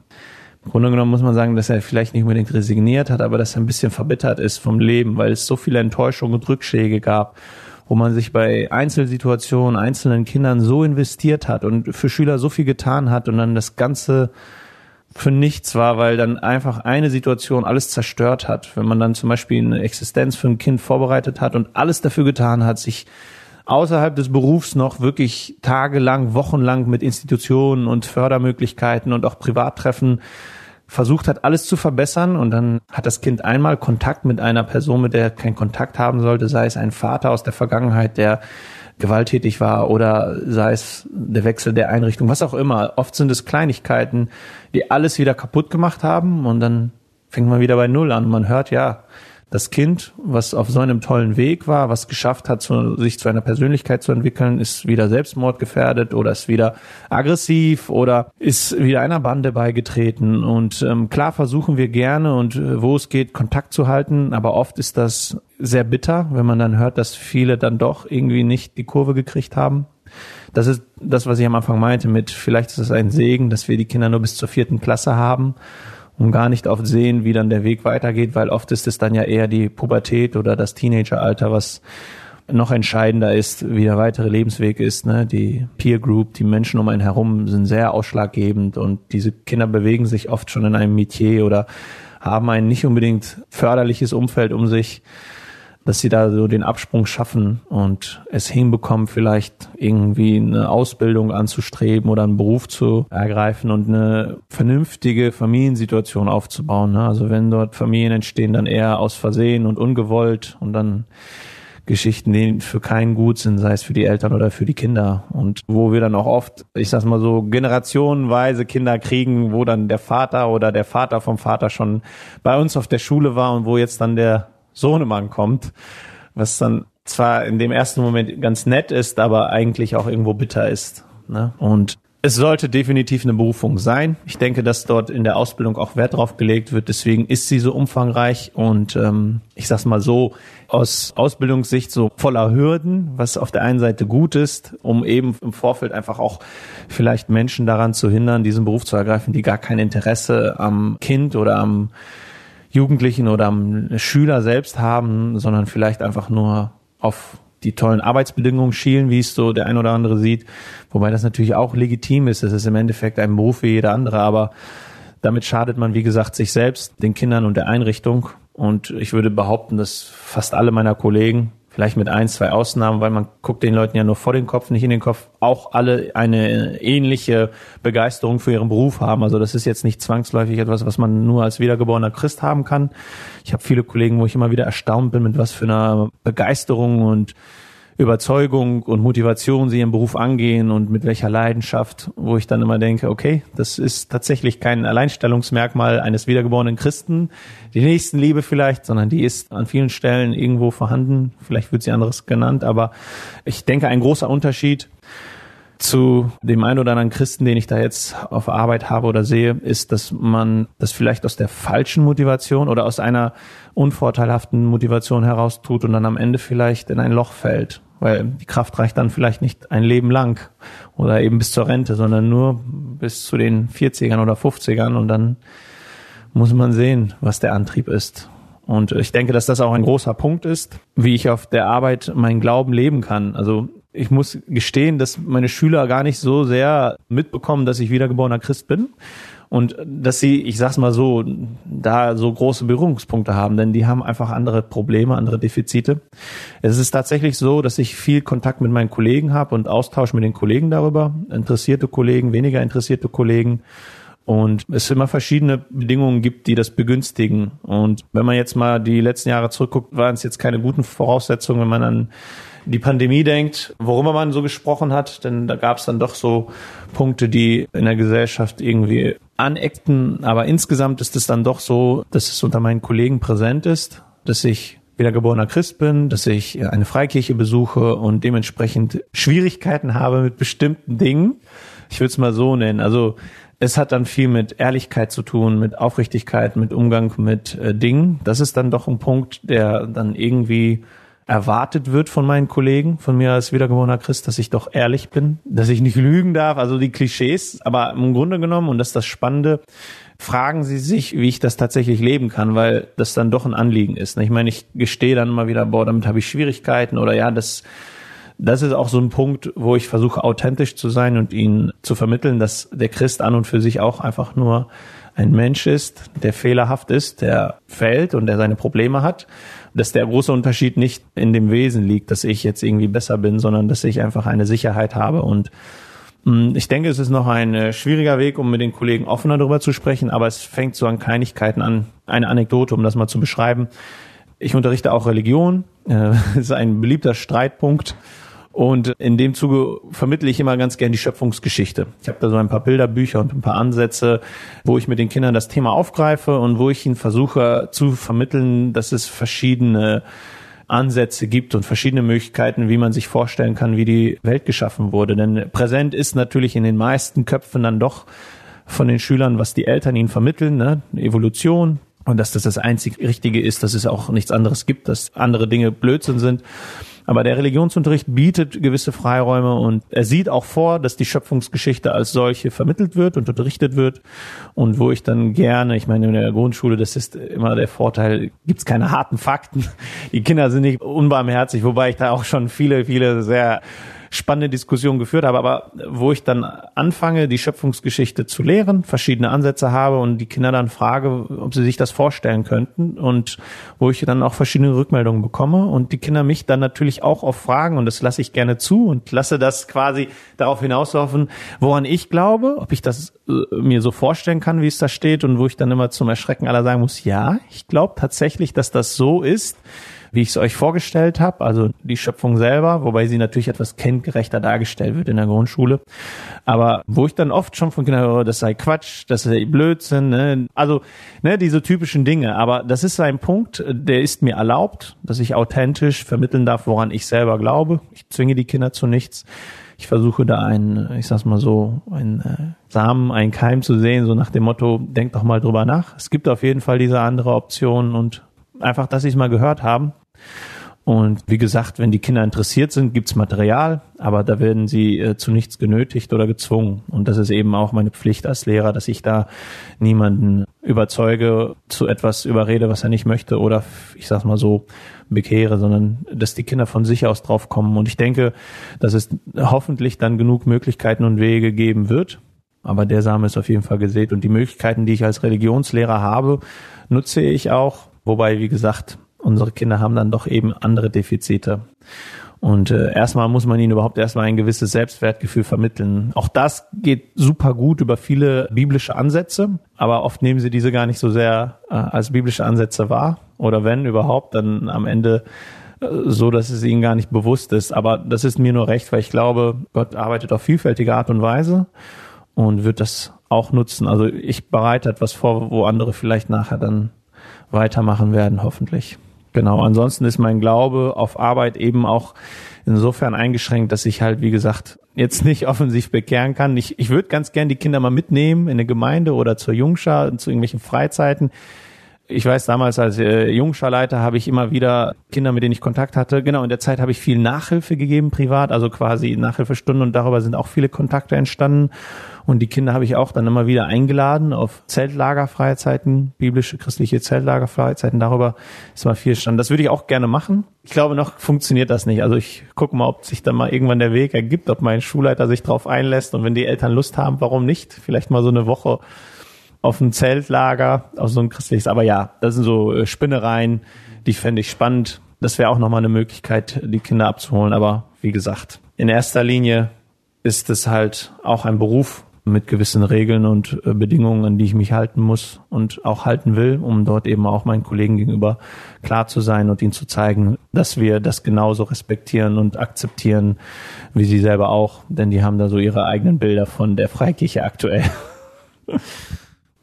im Grunde genommen muss man sagen, dass er vielleicht nicht unbedingt resigniert hat, aber dass er ein bisschen verbittert ist vom Leben, weil es so viele Enttäuschungen und Rückschläge gab, wo man sich bei Einzelsituationen, einzelnen Kindern so investiert hat und für Schüler so viel getan hat und dann das Ganze für nichts war, weil dann einfach eine Situation alles zerstört hat. Wenn man dann zum Beispiel eine Existenz für ein Kind vorbereitet hat und alles dafür getan hat, sich außerhalb des Berufs noch wirklich tagelang, wochenlang mit Institutionen und Fördermöglichkeiten und auch Privattreffen versucht hat, alles zu verbessern und dann hat das Kind einmal Kontakt mit einer Person, mit der er keinen Kontakt haben sollte, sei es ein Vater aus der Vergangenheit, der gewalttätig war oder sei es der Wechsel der Einrichtung, was auch immer. Oft sind es Kleinigkeiten, die alles wieder kaputt gemacht haben und dann fängt man wieder bei Null an. Man hört ja, das Kind, was auf so einem tollen Weg war, was geschafft hat, zu, sich zu einer Persönlichkeit zu entwickeln, ist wieder selbstmordgefährdet oder ist wieder aggressiv oder ist wieder einer Bande beigetreten. Und ähm, klar versuchen wir gerne und äh, wo es geht, Kontakt zu halten, aber oft ist das sehr bitter, wenn man dann hört, dass viele dann doch irgendwie nicht die Kurve gekriegt haben. Das ist das, was ich am Anfang meinte mit, vielleicht ist es ein Segen, dass wir die Kinder nur bis zur vierten Klasse haben und gar nicht oft sehen, wie dann der Weg weitergeht, weil oft ist es dann ja eher die Pubertät oder das Teenageralter, was noch entscheidender ist, wie der weitere Lebensweg ist. Ne? Die Peer Group, die Menschen um einen herum sind sehr ausschlaggebend und diese Kinder bewegen sich oft schon in einem Metier oder haben ein nicht unbedingt förderliches Umfeld um sich dass sie da so den Absprung schaffen und es hinbekommen, vielleicht irgendwie eine Ausbildung anzustreben oder einen Beruf zu ergreifen und eine vernünftige Familiensituation aufzubauen. Ne? Also wenn dort Familien entstehen, dann eher aus Versehen und ungewollt und dann Geschichten, die für keinen gut sind, sei es für die Eltern oder für die Kinder. Und wo wir dann auch oft, ich sag's mal so, generationenweise Kinder kriegen, wo dann der Vater oder der Vater vom Vater schon bei uns auf der Schule war und wo jetzt dann der Sohnemann kommt, was dann zwar in dem ersten Moment ganz nett ist, aber eigentlich auch irgendwo bitter ist. Ne? Und es sollte definitiv eine Berufung sein. Ich denke, dass dort in der Ausbildung auch Wert drauf gelegt wird. Deswegen ist sie so umfangreich und ähm, ich sag's mal so, aus Ausbildungssicht so voller Hürden, was auf der einen Seite gut ist, um eben im Vorfeld einfach auch vielleicht Menschen daran zu hindern, diesen Beruf zu ergreifen, die gar kein Interesse am Kind oder am Jugendlichen oder am Schüler selbst haben, sondern vielleicht einfach nur auf die tollen Arbeitsbedingungen schielen, wie es so der ein oder andere sieht. Wobei das natürlich auch legitim ist. Das ist im Endeffekt ein Beruf wie jeder andere, aber damit schadet man, wie gesagt, sich selbst, den Kindern und der Einrichtung. Und ich würde behaupten, dass fast alle meiner Kollegen vielleicht mit ein, zwei Ausnahmen, weil man guckt den Leuten ja nur vor den Kopf, nicht in den Kopf, auch alle eine ähnliche Begeisterung für ihren Beruf haben. Also das ist jetzt nicht zwangsläufig etwas, was man nur als wiedergeborener Christ haben kann. Ich habe viele Kollegen, wo ich immer wieder erstaunt bin, mit was für einer Begeisterung und Überzeugung und Motivation sie ihren Beruf angehen und mit welcher Leidenschaft, wo ich dann immer denke, okay, das ist tatsächlich kein Alleinstellungsmerkmal eines wiedergeborenen Christen, die Nächstenliebe vielleicht, sondern die ist an vielen Stellen irgendwo vorhanden. Vielleicht wird sie anderes genannt, aber ich denke, ein großer Unterschied zu dem einen oder anderen Christen, den ich da jetzt auf Arbeit habe oder sehe, ist, dass man das vielleicht aus der falschen Motivation oder aus einer unvorteilhaften Motivation heraus tut und dann am Ende vielleicht in ein Loch fällt weil die Kraft reicht dann vielleicht nicht ein Leben lang oder eben bis zur Rente, sondern nur bis zu den 40ern oder 50ern und dann muss man sehen, was der Antrieb ist. Und ich denke, dass das auch ein großer Punkt ist, wie ich auf der Arbeit meinen Glauben leben kann. Also ich muss gestehen, dass meine Schüler gar nicht so sehr mitbekommen, dass ich wiedergeborener Christ bin und dass sie, ich sag's mal so, da so große Berührungspunkte haben, denn die haben einfach andere Probleme, andere Defizite. Es ist tatsächlich so, dass ich viel Kontakt mit meinen Kollegen habe und Austausch mit den Kollegen darüber, interessierte Kollegen, weniger interessierte Kollegen und es immer verschiedene Bedingungen gibt, die das begünstigen. Und wenn man jetzt mal die letzten Jahre zurückguckt, waren es jetzt keine guten Voraussetzungen, wenn man an die Pandemie denkt, worüber man so gesprochen hat, denn da gab es dann doch so Punkte, die in der Gesellschaft irgendwie aneckten. Aber insgesamt ist es dann doch so, dass es unter meinen Kollegen präsent ist, dass ich wiedergeborener Christ bin, dass ich eine Freikirche besuche und dementsprechend Schwierigkeiten habe mit bestimmten Dingen. Ich würde es mal so nennen. Also es hat dann viel mit Ehrlichkeit zu tun, mit Aufrichtigkeit, mit Umgang mit äh, Dingen. Das ist dann doch ein Punkt, der dann irgendwie erwartet wird von meinen Kollegen, von mir als wiedergeborener Christ, dass ich doch ehrlich bin, dass ich nicht lügen darf, also die Klischees, aber im Grunde genommen, und das ist das Spannende, fragen sie sich, wie ich das tatsächlich leben kann, weil das dann doch ein Anliegen ist. Ich meine, ich gestehe dann mal wieder, boah, damit habe ich Schwierigkeiten oder ja, das, das ist auch so ein Punkt, wo ich versuche, authentisch zu sein und ihnen zu vermitteln, dass der Christ an und für sich auch einfach nur ein Mensch ist, der fehlerhaft ist, der fällt und der seine Probleme hat dass der große Unterschied nicht in dem Wesen liegt, dass ich jetzt irgendwie besser bin, sondern dass ich einfach eine Sicherheit habe und mm, ich denke, es ist noch ein äh, schwieriger Weg, um mit den Kollegen offener darüber zu sprechen, aber es fängt so an Kleinigkeiten an. Eine Anekdote, um das mal zu beschreiben. Ich unterrichte auch Religion. Das ist ein beliebter Streitpunkt. Und in dem Zuge vermittle ich immer ganz gern die Schöpfungsgeschichte. Ich habe da so ein paar Bilderbücher und ein paar Ansätze, wo ich mit den Kindern das Thema aufgreife und wo ich ihnen versuche zu vermitteln, dass es verschiedene Ansätze gibt und verschiedene Möglichkeiten, wie man sich vorstellen kann, wie die Welt geschaffen wurde. Denn präsent ist natürlich in den meisten Köpfen dann doch von den Schülern, was die Eltern ihnen vermitteln, ne? Evolution, und dass das das einzig Richtige ist, dass es auch nichts anderes gibt, dass andere Dinge Blödsinn sind. Aber der Religionsunterricht bietet gewisse Freiräume und er sieht auch vor, dass die Schöpfungsgeschichte als solche vermittelt wird und unterrichtet wird. Und wo ich dann gerne, ich meine, in der Grundschule, das ist immer der Vorteil, gibt's keine harten Fakten. Die Kinder sind nicht unbarmherzig, wobei ich da auch schon viele, viele sehr spannende Diskussion geführt habe, aber wo ich dann anfange, die Schöpfungsgeschichte zu lehren, verschiedene Ansätze habe und die Kinder dann frage, ob sie sich das vorstellen könnten und wo ich dann auch verschiedene Rückmeldungen bekomme und die Kinder mich dann natürlich auch auf Fragen und das lasse ich gerne zu und lasse das quasi darauf hinauslaufen, woran ich glaube, ob ich das äh, mir so vorstellen kann, wie es da steht und wo ich dann immer zum Erschrecken aller sagen muss, ja, ich glaube tatsächlich, dass das so ist wie ich es euch vorgestellt habe, also die Schöpfung selber, wobei sie natürlich etwas kindgerechter dargestellt wird in der Grundschule. Aber wo ich dann oft schon von Kindern höre, das sei Quatsch, das sei Blödsinn, ne? also ne, diese typischen Dinge. Aber das ist ein Punkt, der ist mir erlaubt, dass ich authentisch vermitteln darf, woran ich selber glaube. Ich zwinge die Kinder zu nichts. Ich versuche da einen, ich sag's mal so, einen äh, Samen, einen Keim zu sehen, so nach dem Motto, denk doch mal drüber nach. Es gibt auf jeden Fall diese andere Option und einfach, dass sie es mal gehört haben. Und wie gesagt, wenn die Kinder interessiert sind, gibt's Material, aber da werden sie äh, zu nichts genötigt oder gezwungen. Und das ist eben auch meine Pflicht als Lehrer, dass ich da niemanden überzeuge, zu etwas überrede, was er nicht möchte oder ich sag's mal so, bekehre, sondern dass die Kinder von sich aus drauf kommen. Und ich denke, dass es hoffentlich dann genug Möglichkeiten und Wege geben wird. Aber der Same ist auf jeden Fall gesät. Und die Möglichkeiten, die ich als Religionslehrer habe, nutze ich auch Wobei, wie gesagt, unsere Kinder haben dann doch eben andere Defizite. Und äh, erstmal muss man ihnen überhaupt erstmal ein gewisses Selbstwertgefühl vermitteln. Auch das geht super gut über viele biblische Ansätze, aber oft nehmen sie diese gar nicht so sehr äh, als biblische Ansätze wahr. Oder wenn überhaupt, dann am Ende äh, so, dass es ihnen gar nicht bewusst ist. Aber das ist mir nur recht, weil ich glaube, Gott arbeitet auf vielfältige Art und Weise und wird das auch nutzen. Also ich bereite etwas vor, wo andere vielleicht nachher dann weitermachen werden, hoffentlich. Genau. Ansonsten ist mein Glaube auf Arbeit eben auch insofern eingeschränkt, dass ich halt, wie gesagt, jetzt nicht offensiv bekehren kann. Ich, ich würde ganz gern die Kinder mal mitnehmen in eine Gemeinde oder zur Jungschar, zu irgendwelchen Freizeiten. Ich weiß, damals als äh, Jungscharleiter habe ich immer wieder Kinder, mit denen ich Kontakt hatte. Genau, in der Zeit habe ich viel Nachhilfe gegeben, privat, also quasi Nachhilfestunden und darüber sind auch viele Kontakte entstanden. Und die Kinder habe ich auch dann immer wieder eingeladen auf Zeltlagerfreizeiten, biblische christliche Zeltlagerfreizeiten. Darüber ist mal viel stand. Das würde ich auch gerne machen. Ich glaube, noch funktioniert das nicht. Also ich gucke mal, ob sich dann mal irgendwann der Weg ergibt, ob mein Schulleiter sich darauf einlässt. Und wenn die Eltern Lust haben, warum nicht? Vielleicht mal so eine Woche auf ein Zeltlager, auf so ein christliches. Aber ja, das sind so äh, Spinnereien, die fände ich spannend. Das wäre auch nochmal eine Möglichkeit, die Kinder abzuholen. Aber wie gesagt, in erster Linie ist es halt auch ein Beruf, mit gewissen Regeln und äh, Bedingungen, an die ich mich halten muss und auch halten will, um dort eben auch meinen Kollegen gegenüber klar zu sein und ihnen zu zeigen, dass wir das genauso respektieren und akzeptieren, wie sie selber auch, denn die haben da so ihre eigenen Bilder von der Freikirche aktuell.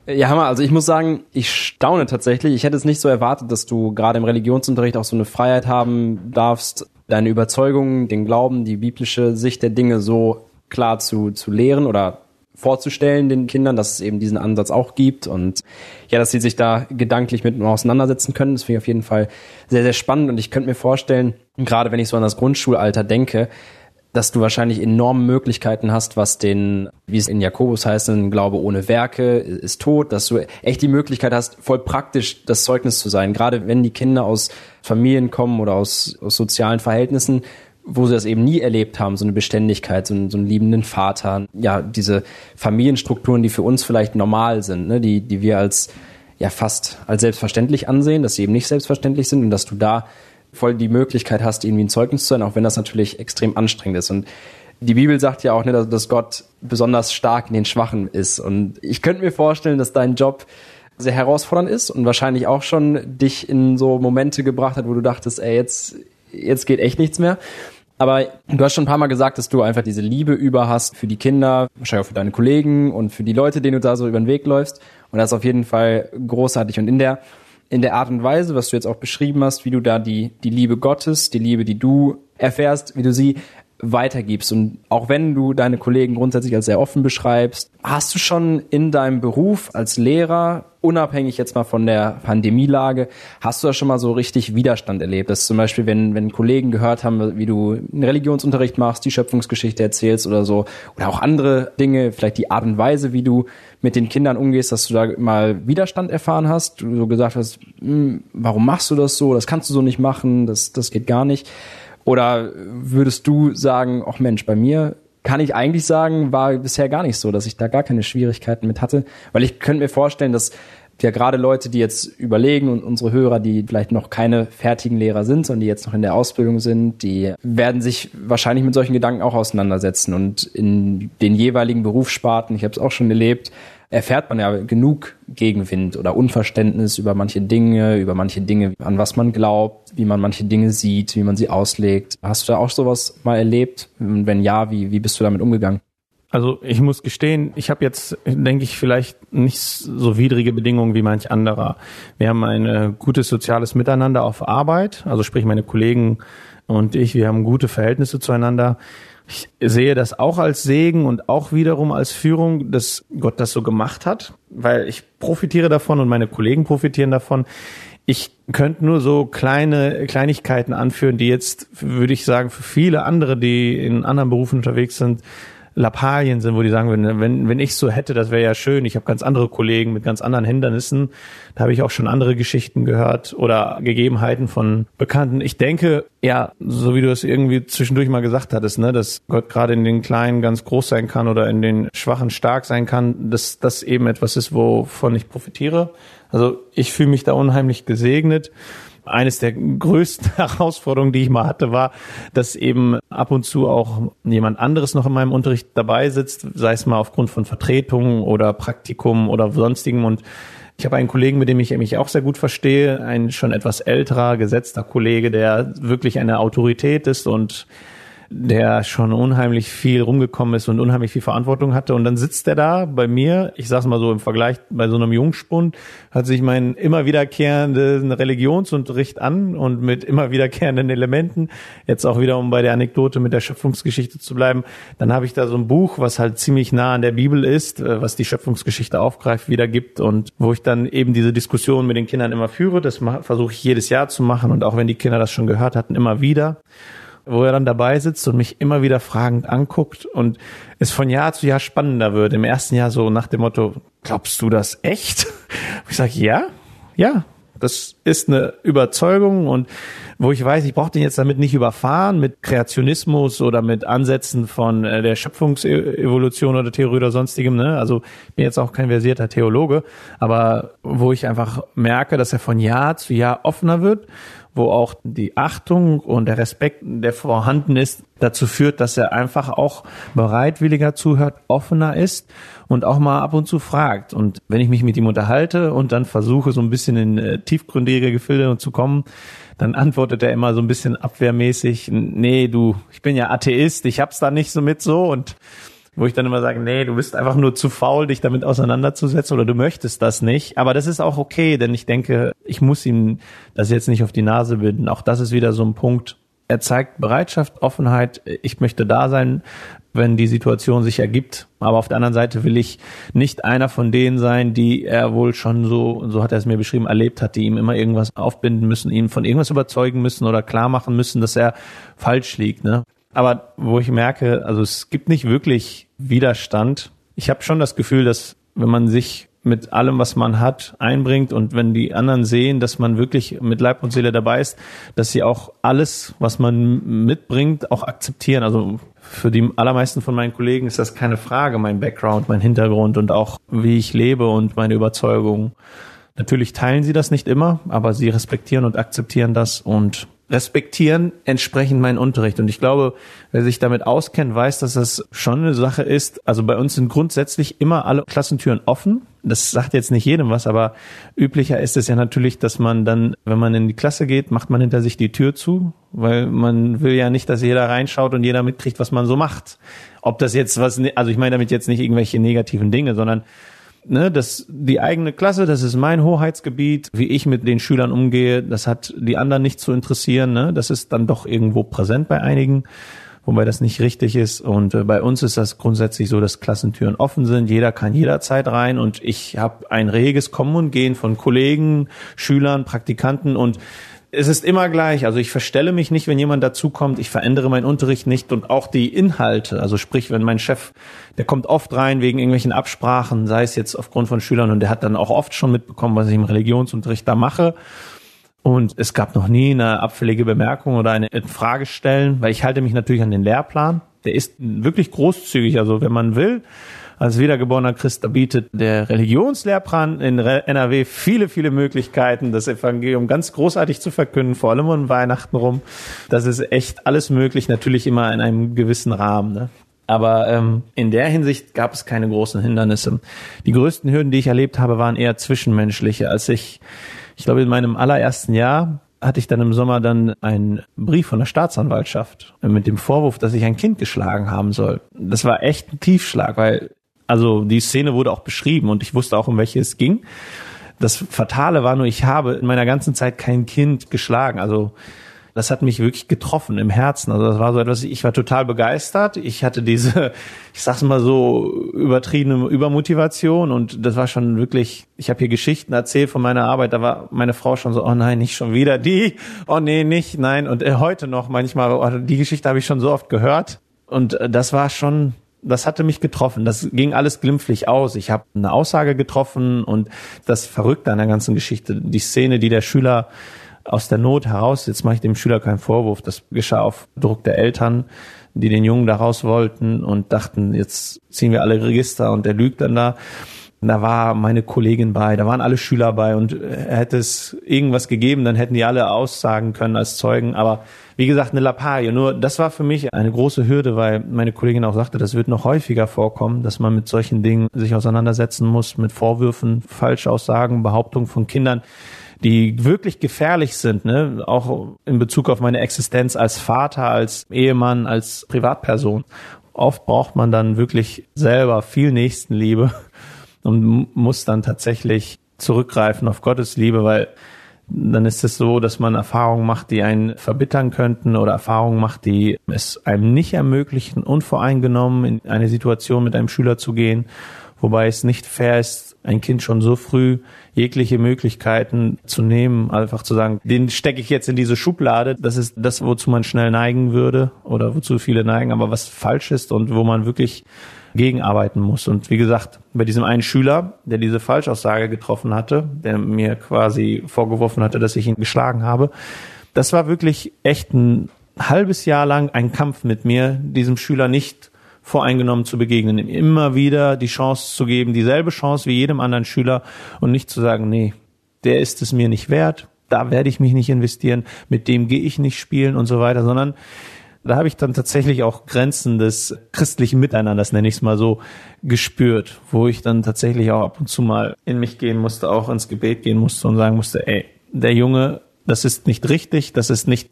Ja, Hammer. Also ich muss sagen, ich staune tatsächlich. Ich hätte es nicht so erwartet, dass du gerade im Religionsunterricht auch so eine Freiheit haben darfst, deine Überzeugungen, den Glauben, die biblische Sicht der Dinge so klar zu, zu lehren oder vorzustellen den Kindern, dass es eben diesen Ansatz auch gibt und ja, dass sie sich da gedanklich mit auseinandersetzen können. Das finde ich auf jeden Fall sehr, sehr spannend und ich könnte mir vorstellen, gerade wenn ich so an das Grundschulalter denke, dass du wahrscheinlich enorme Möglichkeiten hast, was den, wie es in Jakobus heißt, ein Glaube ohne Werke ist tot, dass du echt die Möglichkeit hast, voll praktisch das Zeugnis zu sein. Gerade wenn die Kinder aus Familien kommen oder aus, aus sozialen Verhältnissen, wo sie das eben nie erlebt haben, so eine Beständigkeit, so einen, so einen liebenden Vater, ja, diese Familienstrukturen, die für uns vielleicht normal sind, ne, die, die wir als ja fast als selbstverständlich ansehen, dass sie eben nicht selbstverständlich sind und dass du da voll die Möglichkeit hast, irgendwie ein Zeugnis zu sein, auch wenn das natürlich extrem anstrengend ist. Und die Bibel sagt ja auch, ne, dass Gott besonders stark in den Schwachen ist. Und ich könnte mir vorstellen, dass dein Job sehr herausfordernd ist und wahrscheinlich auch schon dich in so Momente gebracht hat, wo du dachtest, ey, jetzt, jetzt geht echt nichts mehr. Aber du hast schon ein paar Mal gesagt, dass du einfach diese Liebe über hast für die Kinder, wahrscheinlich auch für deine Kollegen und für die Leute, denen du da so über den Weg läufst. Und das ist auf jeden Fall großartig. Und in der in der Art und Weise, was du jetzt auch beschrieben hast, wie du da die, die Liebe Gottes, die Liebe, die du erfährst, wie du sie weitergibst. Und auch wenn du deine Kollegen grundsätzlich als sehr offen beschreibst, hast du schon in deinem Beruf als Lehrer, unabhängig jetzt mal von der Pandemielage, hast du da schon mal so richtig Widerstand erlebt? Dass zum Beispiel, wenn, wenn Kollegen gehört haben, wie du einen Religionsunterricht machst, die Schöpfungsgeschichte erzählst oder so, oder auch andere Dinge, vielleicht die Art und Weise, wie du mit den Kindern umgehst, dass du da mal Widerstand erfahren hast, du so gesagt hast, hm, warum machst du das so, das kannst du so nicht machen, das, das geht gar nicht. Oder würdest du sagen, ach Mensch, bei mir kann ich eigentlich sagen, war bisher gar nicht so, dass ich da gar keine Schwierigkeiten mit hatte. Weil ich könnte mir vorstellen, dass ja gerade Leute, die jetzt überlegen und unsere Hörer, die vielleicht noch keine fertigen Lehrer sind, sondern die jetzt noch in der Ausbildung sind, die werden sich wahrscheinlich mit solchen Gedanken auch auseinandersetzen und in den jeweiligen Berufssparten, ich habe es auch schon erlebt, erfährt man ja genug Gegenwind oder Unverständnis über manche Dinge, über manche Dinge, an was man glaubt, wie man manche Dinge sieht, wie man sie auslegt. Hast du da auch sowas mal erlebt? Und wenn ja, wie, wie bist du damit umgegangen? Also ich muss gestehen, ich habe jetzt, denke ich, vielleicht nicht so widrige Bedingungen wie manch anderer. Wir haben ein gutes soziales Miteinander auf Arbeit, also sprich meine Kollegen und ich, wir haben gute Verhältnisse zueinander. Ich sehe das auch als Segen und auch wiederum als Führung, dass Gott das so gemacht hat, weil ich profitiere davon und meine Kollegen profitieren davon. Ich könnte nur so kleine Kleinigkeiten anführen, die jetzt, würde ich sagen, für viele andere, die in anderen Berufen unterwegs sind, Lappalien sind, wo die sagen würden, wenn, wenn ich so hätte, das wäre ja schön. Ich habe ganz andere Kollegen mit ganz anderen Hindernissen. Da habe ich auch schon andere Geschichten gehört oder Gegebenheiten von Bekannten. Ich denke, ja, so wie du es irgendwie zwischendurch mal gesagt hattest, ne, dass Gott gerade in den Kleinen ganz groß sein kann oder in den Schwachen stark sein kann, dass das eben etwas ist, wovon ich profitiere. Also ich fühle mich da unheimlich gesegnet eines der größten Herausforderungen, die ich mal hatte, war, dass eben ab und zu auch jemand anderes noch in meinem Unterricht dabei sitzt, sei es mal aufgrund von Vertretungen oder Praktikum oder sonstigem. Und ich habe einen Kollegen, mit dem ich mich auch sehr gut verstehe, ein schon etwas älterer, gesetzter Kollege, der wirklich eine Autorität ist und der schon unheimlich viel rumgekommen ist und unheimlich viel Verantwortung hatte. Und dann sitzt er da bei mir, ich sag's mal so im Vergleich bei so einem Jungspund, hat sich mein immer wiederkehrenden Religionsunterricht an und mit immer wiederkehrenden Elementen, jetzt auch wieder um bei der Anekdote mit der Schöpfungsgeschichte zu bleiben, dann habe ich da so ein Buch, was halt ziemlich nah an der Bibel ist, äh, was die Schöpfungsgeschichte aufgreift, wiedergibt und wo ich dann eben diese Diskussion mit den Kindern immer führe. Das versuche ich jedes Jahr zu machen und auch wenn die Kinder das schon gehört hatten, immer wieder wo er dann dabei sitzt und mich immer wieder fragend anguckt und es von Jahr zu Jahr spannender wird. Im ersten Jahr so nach dem Motto, glaubst du das echt? Ich sage, ja, ja, das ist eine Überzeugung und wo ich weiß, ich brauche den jetzt damit nicht überfahren mit Kreationismus oder mit Ansätzen von äh, der Schöpfungsevolution oder Theorie oder sonstigem. Ne? Also ich bin jetzt auch kein versierter Theologe, aber wo ich einfach merke, dass er von Jahr zu Jahr offener wird wo auch die Achtung und der Respekt, der vorhanden ist, dazu führt, dass er einfach auch bereitwilliger zuhört, offener ist und auch mal ab und zu fragt. Und wenn ich mich mit ihm unterhalte und dann versuche, so ein bisschen in äh, tiefgründige Gefilde zu kommen, dann antwortet er immer so ein bisschen abwehrmäßig, nee, du, ich bin ja Atheist, ich hab's da nicht so mit so und wo ich dann immer sage, nee, du bist einfach nur zu faul, dich damit auseinanderzusetzen oder du möchtest das nicht. Aber das ist auch okay, denn ich denke, ich muss ihm das jetzt nicht auf die Nase binden. Auch das ist wieder so ein Punkt. Er zeigt Bereitschaft, Offenheit. Ich möchte da sein, wenn die Situation sich ergibt. Aber auf der anderen Seite will ich nicht einer von denen sein, die er wohl schon so, so hat er es mir beschrieben, erlebt hat, die ihm immer irgendwas aufbinden müssen, ihn von irgendwas überzeugen müssen oder klar machen müssen, dass er falsch liegt. Ne? Aber wo ich merke, also es gibt nicht wirklich Widerstand. Ich habe schon das Gefühl, dass wenn man sich mit allem, was man hat, einbringt und wenn die anderen sehen, dass man wirklich mit Leib und Seele dabei ist, dass sie auch alles, was man mitbringt, auch akzeptieren. Also für die allermeisten von meinen Kollegen ist das keine Frage, mein Background, mein Hintergrund und auch wie ich lebe und meine Überzeugung. Natürlich teilen sie das nicht immer, aber sie respektieren und akzeptieren das und respektieren entsprechend meinen Unterricht. Und ich glaube, wer sich damit auskennt, weiß, dass das schon eine Sache ist. Also bei uns sind grundsätzlich immer alle Klassentüren offen. Das sagt jetzt nicht jedem was, aber üblicher ist es ja natürlich, dass man dann, wenn man in die Klasse geht, macht man hinter sich die Tür zu, weil man will ja nicht, dass jeder reinschaut und jeder mitkriegt, was man so macht. Ob das jetzt was, also ich meine damit jetzt nicht irgendwelche negativen Dinge, sondern ne, das, die eigene Klasse, das ist mein Hoheitsgebiet, wie ich mit den Schülern umgehe, das hat die anderen nicht zu interessieren, ne, das ist dann doch irgendwo präsent bei einigen, wobei das nicht richtig ist. Und äh, bei uns ist das grundsätzlich so, dass Klassentüren offen sind, jeder kann jederzeit rein und ich habe ein reges Kommen und Gehen von Kollegen, Schülern, Praktikanten und es ist immer gleich. Also ich verstelle mich nicht, wenn jemand dazukommt. Ich verändere meinen Unterricht nicht und auch die Inhalte. Also sprich, wenn mein Chef, der kommt oft rein wegen irgendwelchen Absprachen, sei es jetzt aufgrund von Schülern und der hat dann auch oft schon mitbekommen, was ich im Religionsunterricht da mache. Und es gab noch nie eine abfällige Bemerkung oder eine Frage stellen, weil ich halte mich natürlich an den Lehrplan. Der ist wirklich großzügig. Also wenn man will, als wiedergeborener Christ, bietet der Religionslehrplan in NRW viele, viele Möglichkeiten, das Evangelium ganz großartig zu verkünden, vor allem um Weihnachten rum. Das ist echt alles möglich, natürlich immer in einem gewissen Rahmen. Ne? Aber ähm, in der Hinsicht gab es keine großen Hindernisse. Die größten Hürden, die ich erlebt habe, waren eher zwischenmenschliche. Als ich, ich glaube, in meinem allerersten Jahr hatte ich dann im Sommer dann einen Brief von der Staatsanwaltschaft mit dem Vorwurf, dass ich ein Kind geschlagen haben soll. Das war echt ein Tiefschlag, weil also die Szene wurde auch beschrieben und ich wusste auch, um welche es ging. Das Fatale war nur, ich habe in meiner ganzen Zeit kein Kind geschlagen. Also das hat mich wirklich getroffen im Herzen. Also das war so etwas, ich war total begeistert. Ich hatte diese, ich sag's mal so, übertriebene Übermotivation und das war schon wirklich, ich habe hier Geschichten erzählt von meiner Arbeit, da war meine Frau schon so, oh nein, nicht schon wieder die, oh nee, nicht, nein. Und äh, heute noch manchmal, oh, die Geschichte habe ich schon so oft gehört. Und äh, das war schon das hatte mich getroffen. Das ging alles glimpflich aus. Ich habe eine Aussage getroffen und das Verrückte an der ganzen Geschichte, die Szene, die der Schüler aus der Not heraus, jetzt mache ich dem Schüler keinen Vorwurf, das geschah auf Druck der Eltern, die den Jungen da raus wollten und dachten, jetzt ziehen wir alle Register und der lügt dann da. Da war meine Kollegin bei, da waren alle Schüler bei und hätte es irgendwas gegeben, dann hätten die alle aussagen können als Zeugen. Aber wie gesagt, eine Lappalie. Nur das war für mich eine große Hürde, weil meine Kollegin auch sagte, das wird noch häufiger vorkommen, dass man mit solchen Dingen sich auseinandersetzen muss, mit Vorwürfen, Falschaussagen, Behauptungen von Kindern die wirklich gefährlich sind, ne? auch in Bezug auf meine Existenz als Vater, als Ehemann, als Privatperson. Oft braucht man dann wirklich selber viel Nächstenliebe und muss dann tatsächlich zurückgreifen auf Gottes Liebe, weil dann ist es so, dass man Erfahrungen macht, die einen verbittern könnten oder Erfahrungen macht, die es einem nicht ermöglichen, unvoreingenommen in eine Situation mit einem Schüler zu gehen, wobei es nicht fair ist, ein Kind schon so früh jegliche Möglichkeiten zu nehmen, einfach zu sagen, den stecke ich jetzt in diese Schublade. Das ist das, wozu man schnell neigen würde oder wozu viele neigen, aber was falsch ist und wo man wirklich gegenarbeiten muss. Und wie gesagt, bei diesem einen Schüler, der diese Falschaussage getroffen hatte, der mir quasi vorgeworfen hatte, dass ich ihn geschlagen habe, das war wirklich echt ein halbes Jahr lang ein Kampf mit mir, diesem Schüler nicht voreingenommen zu begegnen, ihm immer wieder die Chance zu geben, dieselbe Chance wie jedem anderen Schüler und nicht zu sagen, nee, der ist es mir nicht wert, da werde ich mich nicht investieren, mit dem gehe ich nicht spielen und so weiter, sondern da habe ich dann tatsächlich auch Grenzen des christlichen Miteinanders, nenne ich es mal so, gespürt, wo ich dann tatsächlich auch ab und zu mal in mich gehen musste, auch ins Gebet gehen musste und sagen musste, ey, der Junge, das ist nicht richtig, das ist nicht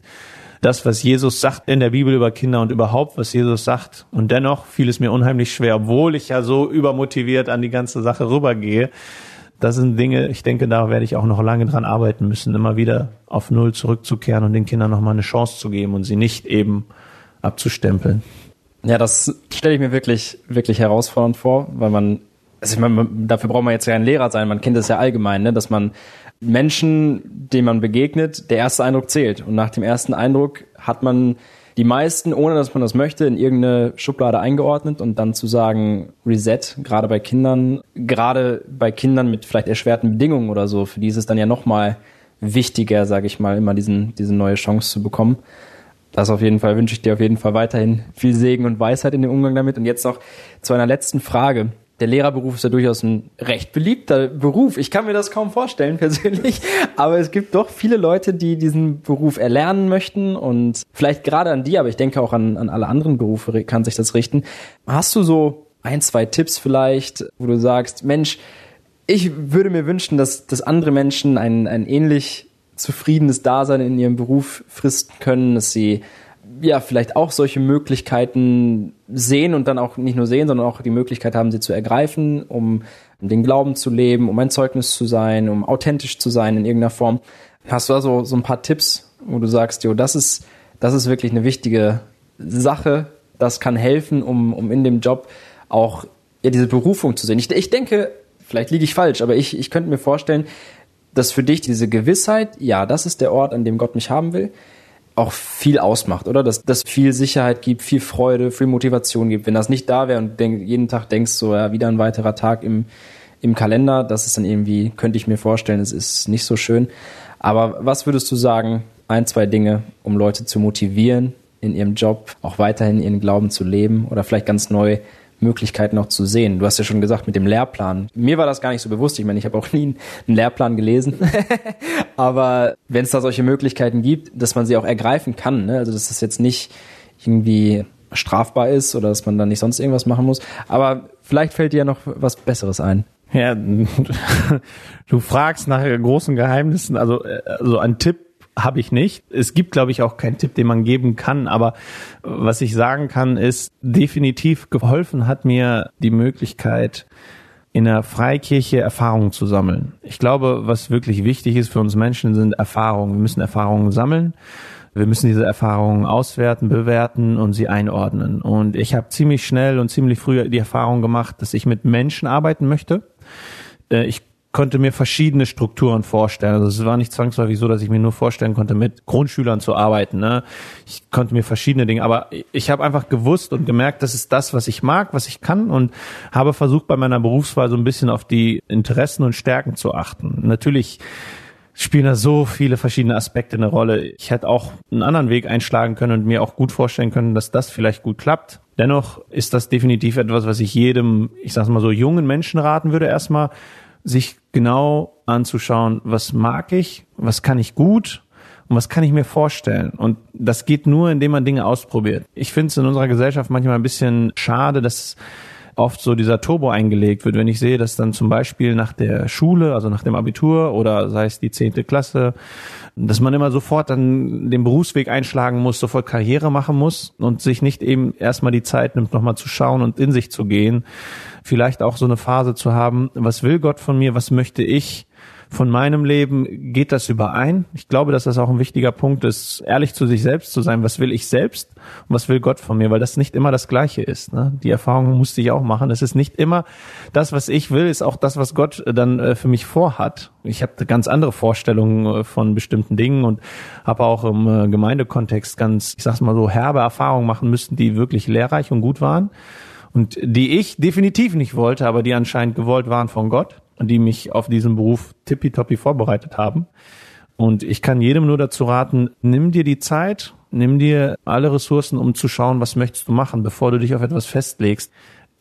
das, was Jesus sagt in der Bibel über Kinder und überhaupt, was Jesus sagt. Und dennoch fiel es mir unheimlich schwer, obwohl ich ja so übermotiviert an die ganze Sache rübergehe. Das sind Dinge, ich denke, da werde ich auch noch lange dran arbeiten müssen, immer wieder auf Null zurückzukehren und den Kindern nochmal eine Chance zu geben und sie nicht eben abzustempeln. Ja, das stelle ich mir wirklich, wirklich herausfordernd vor, weil man, also ich meine, dafür braucht man jetzt ja ein Lehrer sein, man kennt es ja allgemein, ne, dass man Menschen, denen man begegnet, der erste Eindruck zählt. Und nach dem ersten Eindruck hat man die meisten, ohne dass man das möchte, in irgendeine Schublade eingeordnet und dann zu sagen, Reset, gerade bei Kindern, gerade bei Kindern mit vielleicht erschwerten Bedingungen oder so, für die ist es dann ja nochmal wichtiger, sage ich mal, immer diesen, diese neue Chance zu bekommen. Das auf jeden Fall wünsche ich dir auf jeden Fall weiterhin viel Segen und Weisheit in dem Umgang damit. Und jetzt noch zu einer letzten Frage der Lehrerberuf ist ja durchaus ein recht beliebter Beruf. Ich kann mir das kaum vorstellen persönlich, aber es gibt doch viele Leute, die diesen Beruf erlernen möchten und vielleicht gerade an die, aber ich denke auch an, an alle anderen Berufe kann sich das richten. Hast du so ein, zwei Tipps vielleicht, wo du sagst, Mensch, ich würde mir wünschen, dass, dass andere Menschen ein, ein ähnlich zufriedenes Dasein in ihrem Beruf fristen können, dass sie ja vielleicht auch solche Möglichkeiten sehen und dann auch nicht nur sehen, sondern auch die Möglichkeit haben, sie zu ergreifen, um den Glauben zu leben, um ein Zeugnis zu sein, um authentisch zu sein in irgendeiner Form. Hast du also so ein paar Tipps, wo du sagst, jo, das ist, das ist wirklich eine wichtige Sache, das kann helfen, um, um in dem Job auch ja, diese Berufung zu sehen. Ich, ich denke, vielleicht liege ich falsch, aber ich, ich könnte mir vorstellen, dass für dich diese Gewissheit, ja, das ist der Ort, an dem Gott mich haben will, auch viel ausmacht, oder? Dass das viel Sicherheit gibt, viel Freude, viel Motivation gibt. Wenn das nicht da wäre und denk, jeden Tag denkst so, ja, wieder ein weiterer Tag im, im Kalender, das ist dann irgendwie, könnte ich mir vorstellen, es ist nicht so schön. Aber was würdest du sagen, ein, zwei Dinge, um Leute zu motivieren, in ihrem Job auch weiterhin ihren Glauben zu leben oder vielleicht ganz neu Möglichkeiten auch zu sehen. Du hast ja schon gesagt mit dem Lehrplan. Mir war das gar nicht so bewusst. Ich meine, ich habe auch nie einen Lehrplan gelesen. Aber wenn es da solche Möglichkeiten gibt, dass man sie auch ergreifen kann, ne? also dass das jetzt nicht irgendwie strafbar ist oder dass man dann nicht sonst irgendwas machen muss. Aber vielleicht fällt dir ja noch was Besseres ein. Ja, du fragst nach großen Geheimnissen. Also, also ein Tipp habe ich nicht. Es gibt, glaube ich, auch keinen Tipp, den man geben kann. Aber was ich sagen kann, ist, definitiv geholfen hat mir die Möglichkeit, in der Freikirche Erfahrungen zu sammeln. Ich glaube, was wirklich wichtig ist für uns Menschen, sind Erfahrungen. Wir müssen Erfahrungen sammeln. Wir müssen diese Erfahrungen auswerten, bewerten und sie einordnen. Und ich habe ziemlich schnell und ziemlich früh die Erfahrung gemacht, dass ich mit Menschen arbeiten möchte. Äh, ich konnte mir verschiedene Strukturen vorstellen. Also es war nicht zwangsläufig so, dass ich mir nur vorstellen konnte, mit Grundschülern zu arbeiten. Ne? Ich konnte mir verschiedene Dinge, aber ich habe einfach gewusst und gemerkt, das ist das, was ich mag, was ich kann und habe versucht, bei meiner Berufswahl so ein bisschen auf die Interessen und Stärken zu achten. Natürlich spielen da so viele verschiedene Aspekte eine Rolle. Ich hätte auch einen anderen Weg einschlagen können und mir auch gut vorstellen können, dass das vielleicht gut klappt. Dennoch ist das definitiv etwas, was ich jedem, ich sag's mal so, jungen Menschen raten würde, erstmal sich genau anzuschauen, was mag ich, was kann ich gut und was kann ich mir vorstellen. Und das geht nur, indem man Dinge ausprobiert. Ich finde es in unserer Gesellschaft manchmal ein bisschen schade, dass oft so dieser Turbo eingelegt wird, wenn ich sehe, dass dann zum Beispiel nach der Schule, also nach dem Abitur oder sei es die zehnte Klasse, dass man immer sofort dann den Berufsweg einschlagen muss, sofort Karriere machen muss und sich nicht eben erstmal die Zeit nimmt, nochmal zu schauen und in sich zu gehen. Vielleicht auch so eine Phase zu haben, was will Gott von mir, was möchte ich? von meinem Leben, geht das überein? Ich glaube, dass das auch ein wichtiger Punkt ist, ehrlich zu sich selbst zu sein. Was will ich selbst und was will Gott von mir? Weil das nicht immer das Gleiche ist. Ne? Die Erfahrung musste ich auch machen. Es ist nicht immer das, was ich will, ist auch das, was Gott dann äh, für mich vorhat. Ich habe ganz andere Vorstellungen äh, von bestimmten Dingen und habe auch im äh, Gemeindekontext ganz, ich sag's mal so, herbe Erfahrungen machen müssen, die wirklich lehrreich und gut waren und die ich definitiv nicht wollte, aber die anscheinend gewollt waren von Gott die mich auf diesen Beruf tippitoppi vorbereitet haben. Und ich kann jedem nur dazu raten, nimm dir die Zeit, nimm dir alle Ressourcen, um zu schauen, was möchtest du machen, bevor du dich auf etwas festlegst.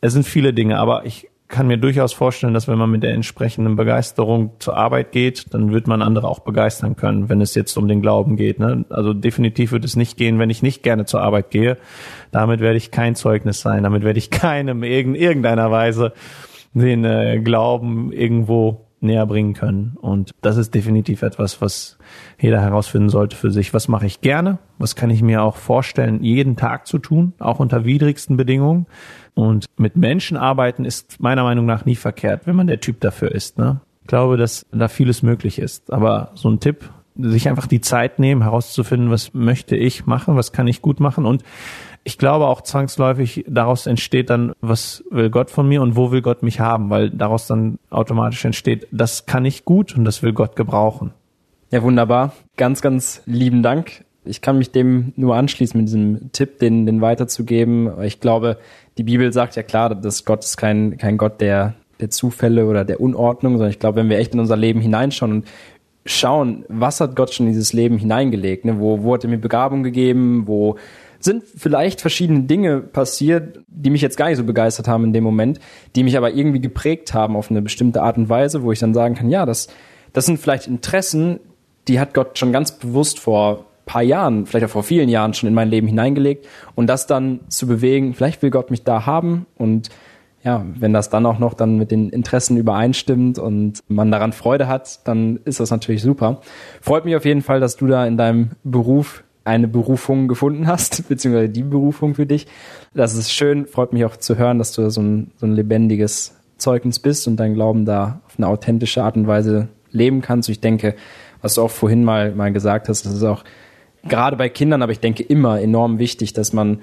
Es sind viele Dinge, aber ich kann mir durchaus vorstellen, dass wenn man mit der entsprechenden Begeisterung zur Arbeit geht, dann wird man andere auch begeistern können, wenn es jetzt um den Glauben geht. Ne? Also definitiv wird es nicht gehen, wenn ich nicht gerne zur Arbeit gehe. Damit werde ich kein Zeugnis sein. Damit werde ich keinem in irgendeiner Weise den äh, Glauben irgendwo näher bringen können. Und das ist definitiv etwas, was jeder herausfinden sollte für sich. Was mache ich gerne? Was kann ich mir auch vorstellen, jeden Tag zu tun, auch unter widrigsten Bedingungen? Und mit Menschen arbeiten ist meiner Meinung nach nie verkehrt, wenn man der Typ dafür ist. Ne? Ich glaube, dass da vieles möglich ist. Aber so ein Tipp, sich einfach die Zeit nehmen, herauszufinden, was möchte ich machen, was kann ich gut machen und ich glaube auch zwangsläufig daraus entsteht dann, was will Gott von mir und wo will Gott mich haben, weil daraus dann automatisch entsteht, das kann ich gut und das will Gott gebrauchen. Ja, wunderbar. Ganz, ganz lieben Dank. Ich kann mich dem nur anschließen mit diesem Tipp, den, den weiterzugeben. Ich glaube, die Bibel sagt ja klar, dass Gott ist kein, kein Gott der, der Zufälle oder der Unordnung, sondern ich glaube, wenn wir echt in unser Leben hineinschauen und schauen, was hat Gott schon in dieses Leben hineingelegt, ne? wo, wo hat er mir Begabung gegeben, wo sind vielleicht verschiedene Dinge passiert, die mich jetzt gar nicht so begeistert haben in dem Moment, die mich aber irgendwie geprägt haben auf eine bestimmte Art und Weise, wo ich dann sagen kann, ja, das, das sind vielleicht Interessen, die hat Gott schon ganz bewusst vor paar Jahren, vielleicht auch vor vielen Jahren schon in mein Leben hineingelegt und das dann zu bewegen, vielleicht will Gott mich da haben und ja, wenn das dann auch noch dann mit den Interessen übereinstimmt und man daran Freude hat, dann ist das natürlich super. Freut mich auf jeden Fall, dass du da in deinem Beruf eine Berufung gefunden hast, beziehungsweise die Berufung für dich. Das ist schön, freut mich auch zu hören, dass du so ein, so ein lebendiges Zeugnis bist und dein Glauben da auf eine authentische Art und Weise leben kannst. Ich denke, was du auch vorhin mal, mal gesagt hast, das ist auch gerade bei Kindern, aber ich denke immer enorm wichtig, dass man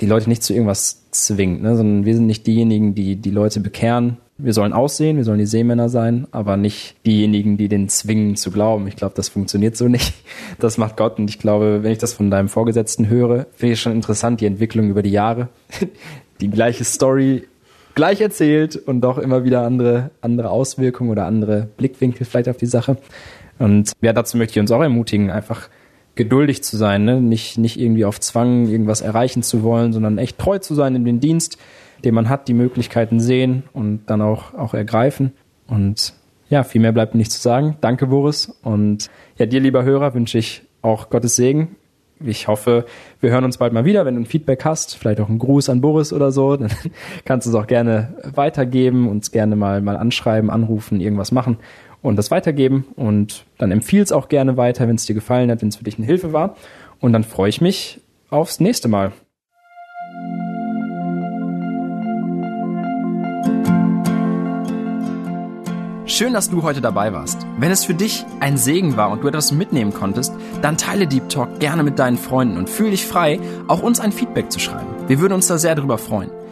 die Leute nicht zu irgendwas zwingt, ne? sondern wir sind nicht diejenigen, die die Leute bekehren. Wir sollen aussehen, wir sollen die Seemänner sein, aber nicht diejenigen, die den zwingen zu glauben. Ich glaube, das funktioniert so nicht. Das macht Gott und ich glaube, wenn ich das von deinem Vorgesetzten höre, finde ich schon interessant, die Entwicklung über die Jahre. Die gleiche Story gleich erzählt und doch immer wieder andere, andere Auswirkungen oder andere Blickwinkel vielleicht auf die Sache. Und ja, dazu möchte ich uns auch ermutigen, einfach geduldig zu sein, ne? nicht, nicht irgendwie auf Zwang irgendwas erreichen zu wollen, sondern echt treu zu sein in den Dienst, den man hat, die Möglichkeiten sehen und dann auch, auch ergreifen. Und ja, viel mehr bleibt nicht zu sagen. Danke, Boris. Und ja, dir, lieber Hörer, wünsche ich auch Gottes Segen. Ich hoffe, wir hören uns bald mal wieder. Wenn du ein Feedback hast, vielleicht auch einen Gruß an Boris oder so, dann kannst du es auch gerne weitergeben, uns gerne mal, mal anschreiben, anrufen, irgendwas machen und das weitergeben und dann empfiehl es auch gerne weiter, wenn es dir gefallen hat, wenn es für dich eine Hilfe war. Und dann freue ich mich aufs nächste Mal. Schön, dass du heute dabei warst. Wenn es für dich ein Segen war und du etwas mitnehmen konntest, dann teile Deep Talk gerne mit deinen Freunden und fühle dich frei, auch uns ein Feedback zu schreiben. Wir würden uns da sehr darüber freuen.